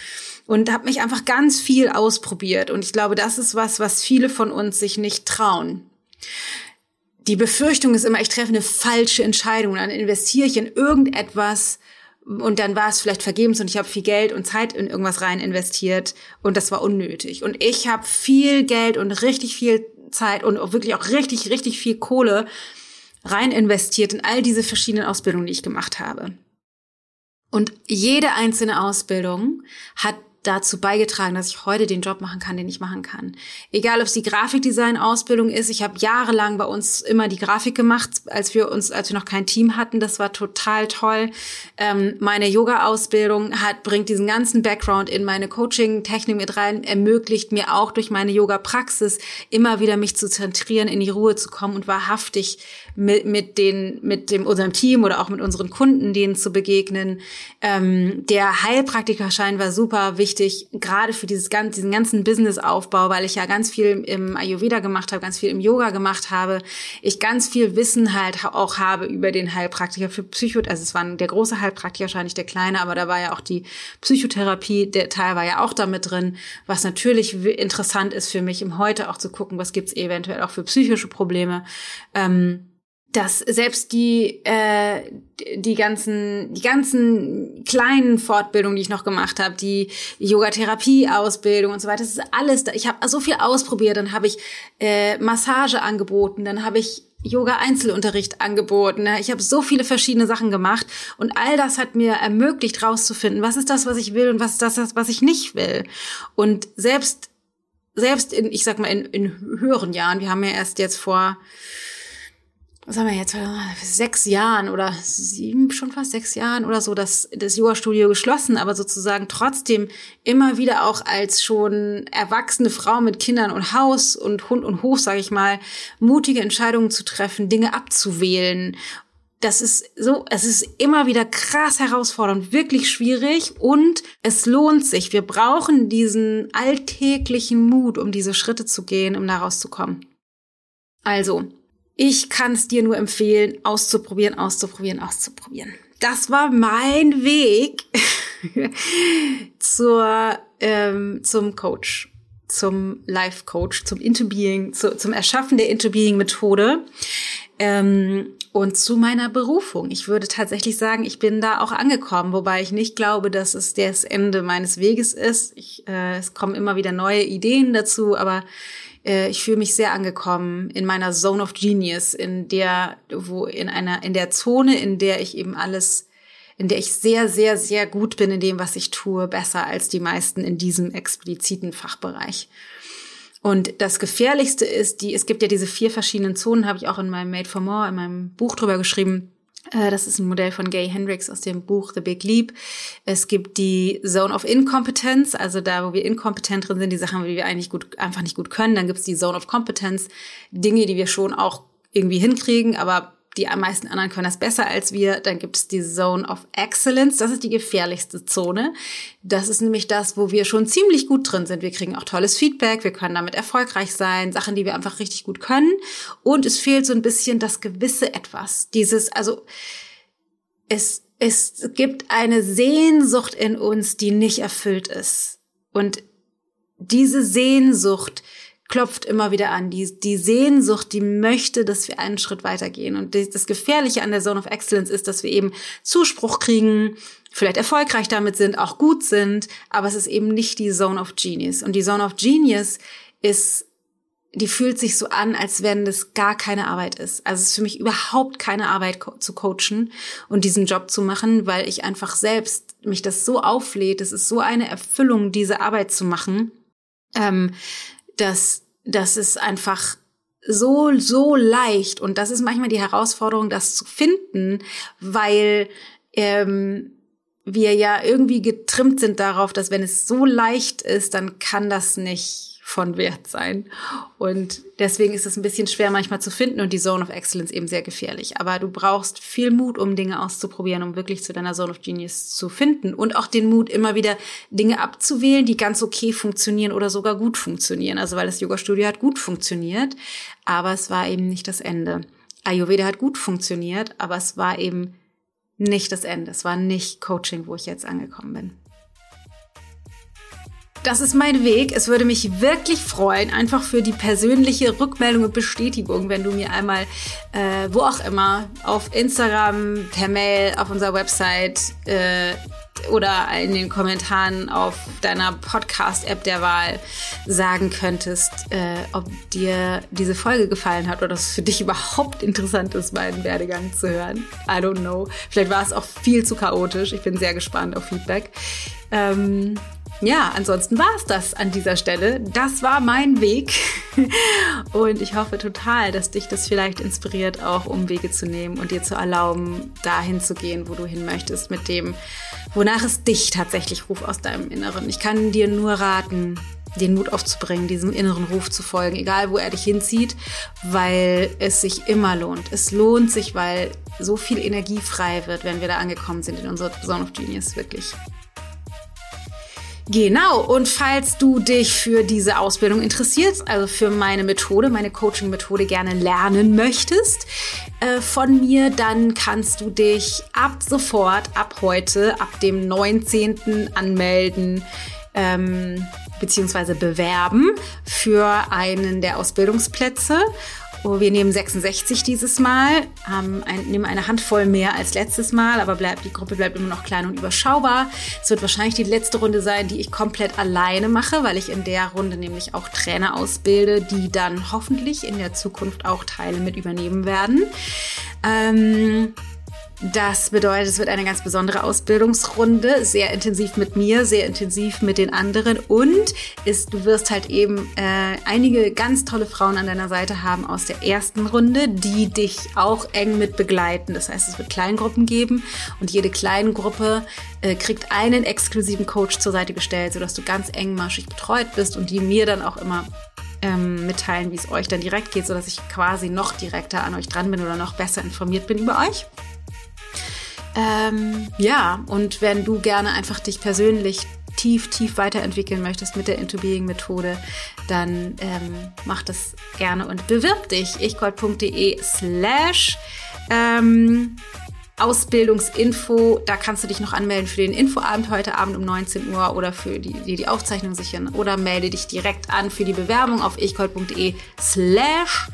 Und habe mich einfach ganz viel ausprobiert. Und ich glaube, das ist was, was viele von uns sich nicht trauen die Befürchtung ist immer, ich treffe eine falsche Entscheidung und dann investiere ich in irgendetwas und dann war es vielleicht vergebens und ich habe viel Geld und Zeit in irgendwas rein investiert und das war unnötig. Und ich habe viel Geld und richtig viel Zeit und wirklich auch richtig, richtig viel Kohle rein investiert in all diese verschiedenen Ausbildungen, die ich gemacht habe. Und jede einzelne Ausbildung hat dazu beigetragen, dass ich heute den Job machen kann, den ich machen kann. Egal, ob es die Grafikdesign-Ausbildung ist. Ich habe jahrelang bei uns immer die Grafik gemacht, als wir uns, als wir noch kein Team hatten. Das war total toll. Ähm, meine Yoga-Ausbildung hat bringt diesen ganzen Background in meine Coaching-Technik mit rein, ermöglicht mir auch durch meine Yoga-Praxis immer wieder mich zu zentrieren, in die Ruhe zu kommen und wahrhaftig mit, mit den, mit dem unserem Team oder auch mit unseren Kunden denen zu begegnen. Ähm, der Heilpraktikerschein war super wichtig, gerade für dieses ganze, diesen ganzen Businessaufbau, weil ich ja ganz viel im Ayurveda gemacht habe, ganz viel im Yoga gemacht habe. Ich ganz viel Wissen halt auch habe über den Heilpraktiker für Psycho, also es war der große Heilpraktikerschein, nicht der kleine, aber da war ja auch die Psychotherapie, der Teil war ja auch damit drin, was natürlich interessant ist für mich im Heute auch zu gucken, was gibt's eventuell auch für psychische Probleme. Ähm, dass selbst die äh, die ganzen die ganzen kleinen Fortbildungen, die ich noch gemacht habe, die Yogatherapie Ausbildung und so weiter, das ist alles da. Ich habe so viel ausprobiert, dann habe ich äh, Massage angeboten, dann habe ich Yoga Einzelunterricht angeboten. Ne? Ich habe so viele verschiedene Sachen gemacht und all das hat mir ermöglicht rauszufinden, was ist das, was ich will und was ist das, was ich nicht will. Und selbst selbst in ich sag mal in, in höheren Jahren, wir haben ja erst jetzt vor was haben wir jetzt, sechs Jahren oder sieben, schon fast sechs Jahren oder so, das, das Yoga-Studio geschlossen, aber sozusagen trotzdem immer wieder auch als schon erwachsene Frau mit Kindern und Haus und Hund und Hof, sage ich mal, mutige Entscheidungen zu treffen, Dinge abzuwählen. Das ist so, es ist immer wieder krass herausfordernd, wirklich schwierig und es lohnt sich. Wir brauchen diesen alltäglichen Mut, um diese Schritte zu gehen, um da rauszukommen. Also, ich kann es dir nur empfehlen, auszuprobieren, auszuprobieren, auszuprobieren. Das war mein Weg <laughs> zur, ähm, zum Coach, zum Life Coach, zum Interbeing, zu, zum Erschaffen der Interbeing-Methode ähm, und zu meiner Berufung. Ich würde tatsächlich sagen, ich bin da auch angekommen, wobei ich nicht glaube, dass es das Ende meines Weges ist. Ich, äh, es kommen immer wieder neue Ideen dazu, aber ich fühle mich sehr angekommen in meiner Zone of Genius, in der, wo, in einer, in der Zone, in der ich eben alles, in der ich sehr, sehr, sehr gut bin in dem, was ich tue, besser als die meisten in diesem expliziten Fachbereich. Und das Gefährlichste ist, die, es gibt ja diese vier verschiedenen Zonen, habe ich auch in meinem Made for More, in meinem Buch drüber geschrieben. Äh, das ist ein Modell von Gay Hendricks aus dem Buch The Big Leap. Es gibt die Zone of Incompetence, also da, wo wir inkompetent drin sind, die Sachen, die wir eigentlich gut, einfach nicht gut können. Dann gibt es die Zone of Competence, Dinge, die wir schon auch irgendwie hinkriegen, aber die meisten anderen können das besser als wir. Dann gibt es die Zone of Excellence. Das ist die gefährlichste Zone. Das ist nämlich das, wo wir schon ziemlich gut drin sind. Wir kriegen auch tolles Feedback. Wir können damit erfolgreich sein. Sachen, die wir einfach richtig gut können. Und es fehlt so ein bisschen das gewisse Etwas. Dieses, also, es, es gibt eine Sehnsucht in uns, die nicht erfüllt ist. Und diese Sehnsucht, klopft immer wieder an. Die, die Sehnsucht, die möchte, dass wir einen Schritt weitergehen. Und das Gefährliche an der Zone of Excellence ist, dass wir eben Zuspruch kriegen, vielleicht erfolgreich damit sind, auch gut sind, aber es ist eben nicht die Zone of Genius. Und die Zone of Genius ist, die fühlt sich so an, als wenn das gar keine Arbeit ist. Also es ist für mich überhaupt keine Arbeit zu coachen und diesen Job zu machen, weil ich einfach selbst mich das so auflädt. Es ist so eine Erfüllung, diese Arbeit zu machen. Ähm, dass das ist einfach so, so leicht. Und das ist manchmal die Herausforderung, das zu finden, weil ähm, wir ja irgendwie getrimmt sind darauf, dass wenn es so leicht ist, dann kann das nicht von Wert sein. Und deswegen ist es ein bisschen schwer manchmal zu finden und die Zone of Excellence eben sehr gefährlich. Aber du brauchst viel Mut, um Dinge auszuprobieren, um wirklich zu deiner Zone of Genius zu finden und auch den Mut, immer wieder Dinge abzuwählen, die ganz okay funktionieren oder sogar gut funktionieren. Also weil das Yoga-Studio hat gut funktioniert, aber es war eben nicht das Ende. Ayurveda hat gut funktioniert, aber es war eben nicht das Ende. Es war nicht Coaching, wo ich jetzt angekommen bin das ist mein Weg. Es würde mich wirklich freuen, einfach für die persönliche Rückmeldung und Bestätigung, wenn du mir einmal, äh, wo auch immer, auf Instagram, per Mail, auf unserer Website äh, oder in den Kommentaren auf deiner Podcast-App der Wahl sagen könntest, äh, ob dir diese Folge gefallen hat oder es für dich <laughs> überhaupt interessant ist, meinen Werdegang zu hören. I don't know. Vielleicht war es auch viel zu chaotisch. Ich bin sehr gespannt auf Feedback. Ähm, ja, ansonsten war es das an dieser Stelle. Das war mein Weg. <laughs> Und ich hoffe total, dass dich das vielleicht inspiriert, auch Umwege zu nehmen und dir zu erlauben, dahin zu gehen, wo du hin möchtest, mit dem, wonach es dich tatsächlich ruft aus deinem Inneren. Ich kann dir nur raten, den Mut aufzubringen, diesem inneren Ruf zu folgen, egal wo er dich hinzieht, weil es sich immer lohnt. Es lohnt sich, weil so viel Energie frei wird, wenn wir da angekommen sind in unserer Zone of Genius, wirklich. Genau, und falls du dich für diese Ausbildung interessierst, also für meine Methode, meine Coaching-Methode gerne lernen möchtest äh, von mir, dann kannst du dich ab sofort, ab heute, ab dem 19. anmelden. Ähm, beziehungsweise bewerben für einen der Ausbildungsplätze. Oh, wir nehmen 66 dieses Mal, haben ein, nehmen eine Handvoll mehr als letztes Mal, aber bleibt, die Gruppe bleibt immer noch klein und überschaubar. Es wird wahrscheinlich die letzte Runde sein, die ich komplett alleine mache, weil ich in der Runde nämlich auch Trainer ausbilde, die dann hoffentlich in der Zukunft auch Teile mit übernehmen werden. Ähm, Das bedeutet, es wird eine ganz besondere Ausbildungsrunde, sehr intensiv mit mir, sehr intensiv mit den anderen und ist, du wirst halt eben äh, einige ganz tolle Frauen an deiner Seite haben aus der ersten Runde, die dich auch eng mit begleiten. Das heißt, es wird Kleingruppen geben und jede Kleingruppe äh, kriegt einen exklusiven Coach zur Seite gestellt, sodass du ganz engmaschig betreut bist und die mir dann auch immer ähm, mitteilen, wie es euch dann direkt geht, sodass ich quasi noch direkter an euch dran bin oder noch besser informiert bin über euch. Ähm, ja, und wenn du gerne einfach dich persönlich tief, tief weiterentwickeln möchtest mit der Into Being Methode, dann ähm, mach das gerne und bewirb dich. ichgold.de slash ähm, Ausbildungsinfo, da kannst du dich noch anmelden für den Infoabend heute Abend um 19 Uhr oder für die, die, die Aufzeichnung sichern oder melde dich direkt an für die Bewerbung auf ichgold.de slash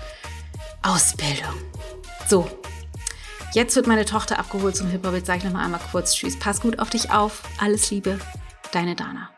Ausbildung. So, Jetzt wird meine Tochter abgeholt zum Hip-Hop. Jetzt sage ich nochmal einmal kurz Tschüss. Pass gut auf dich auf. Alles Liebe. Deine Dana.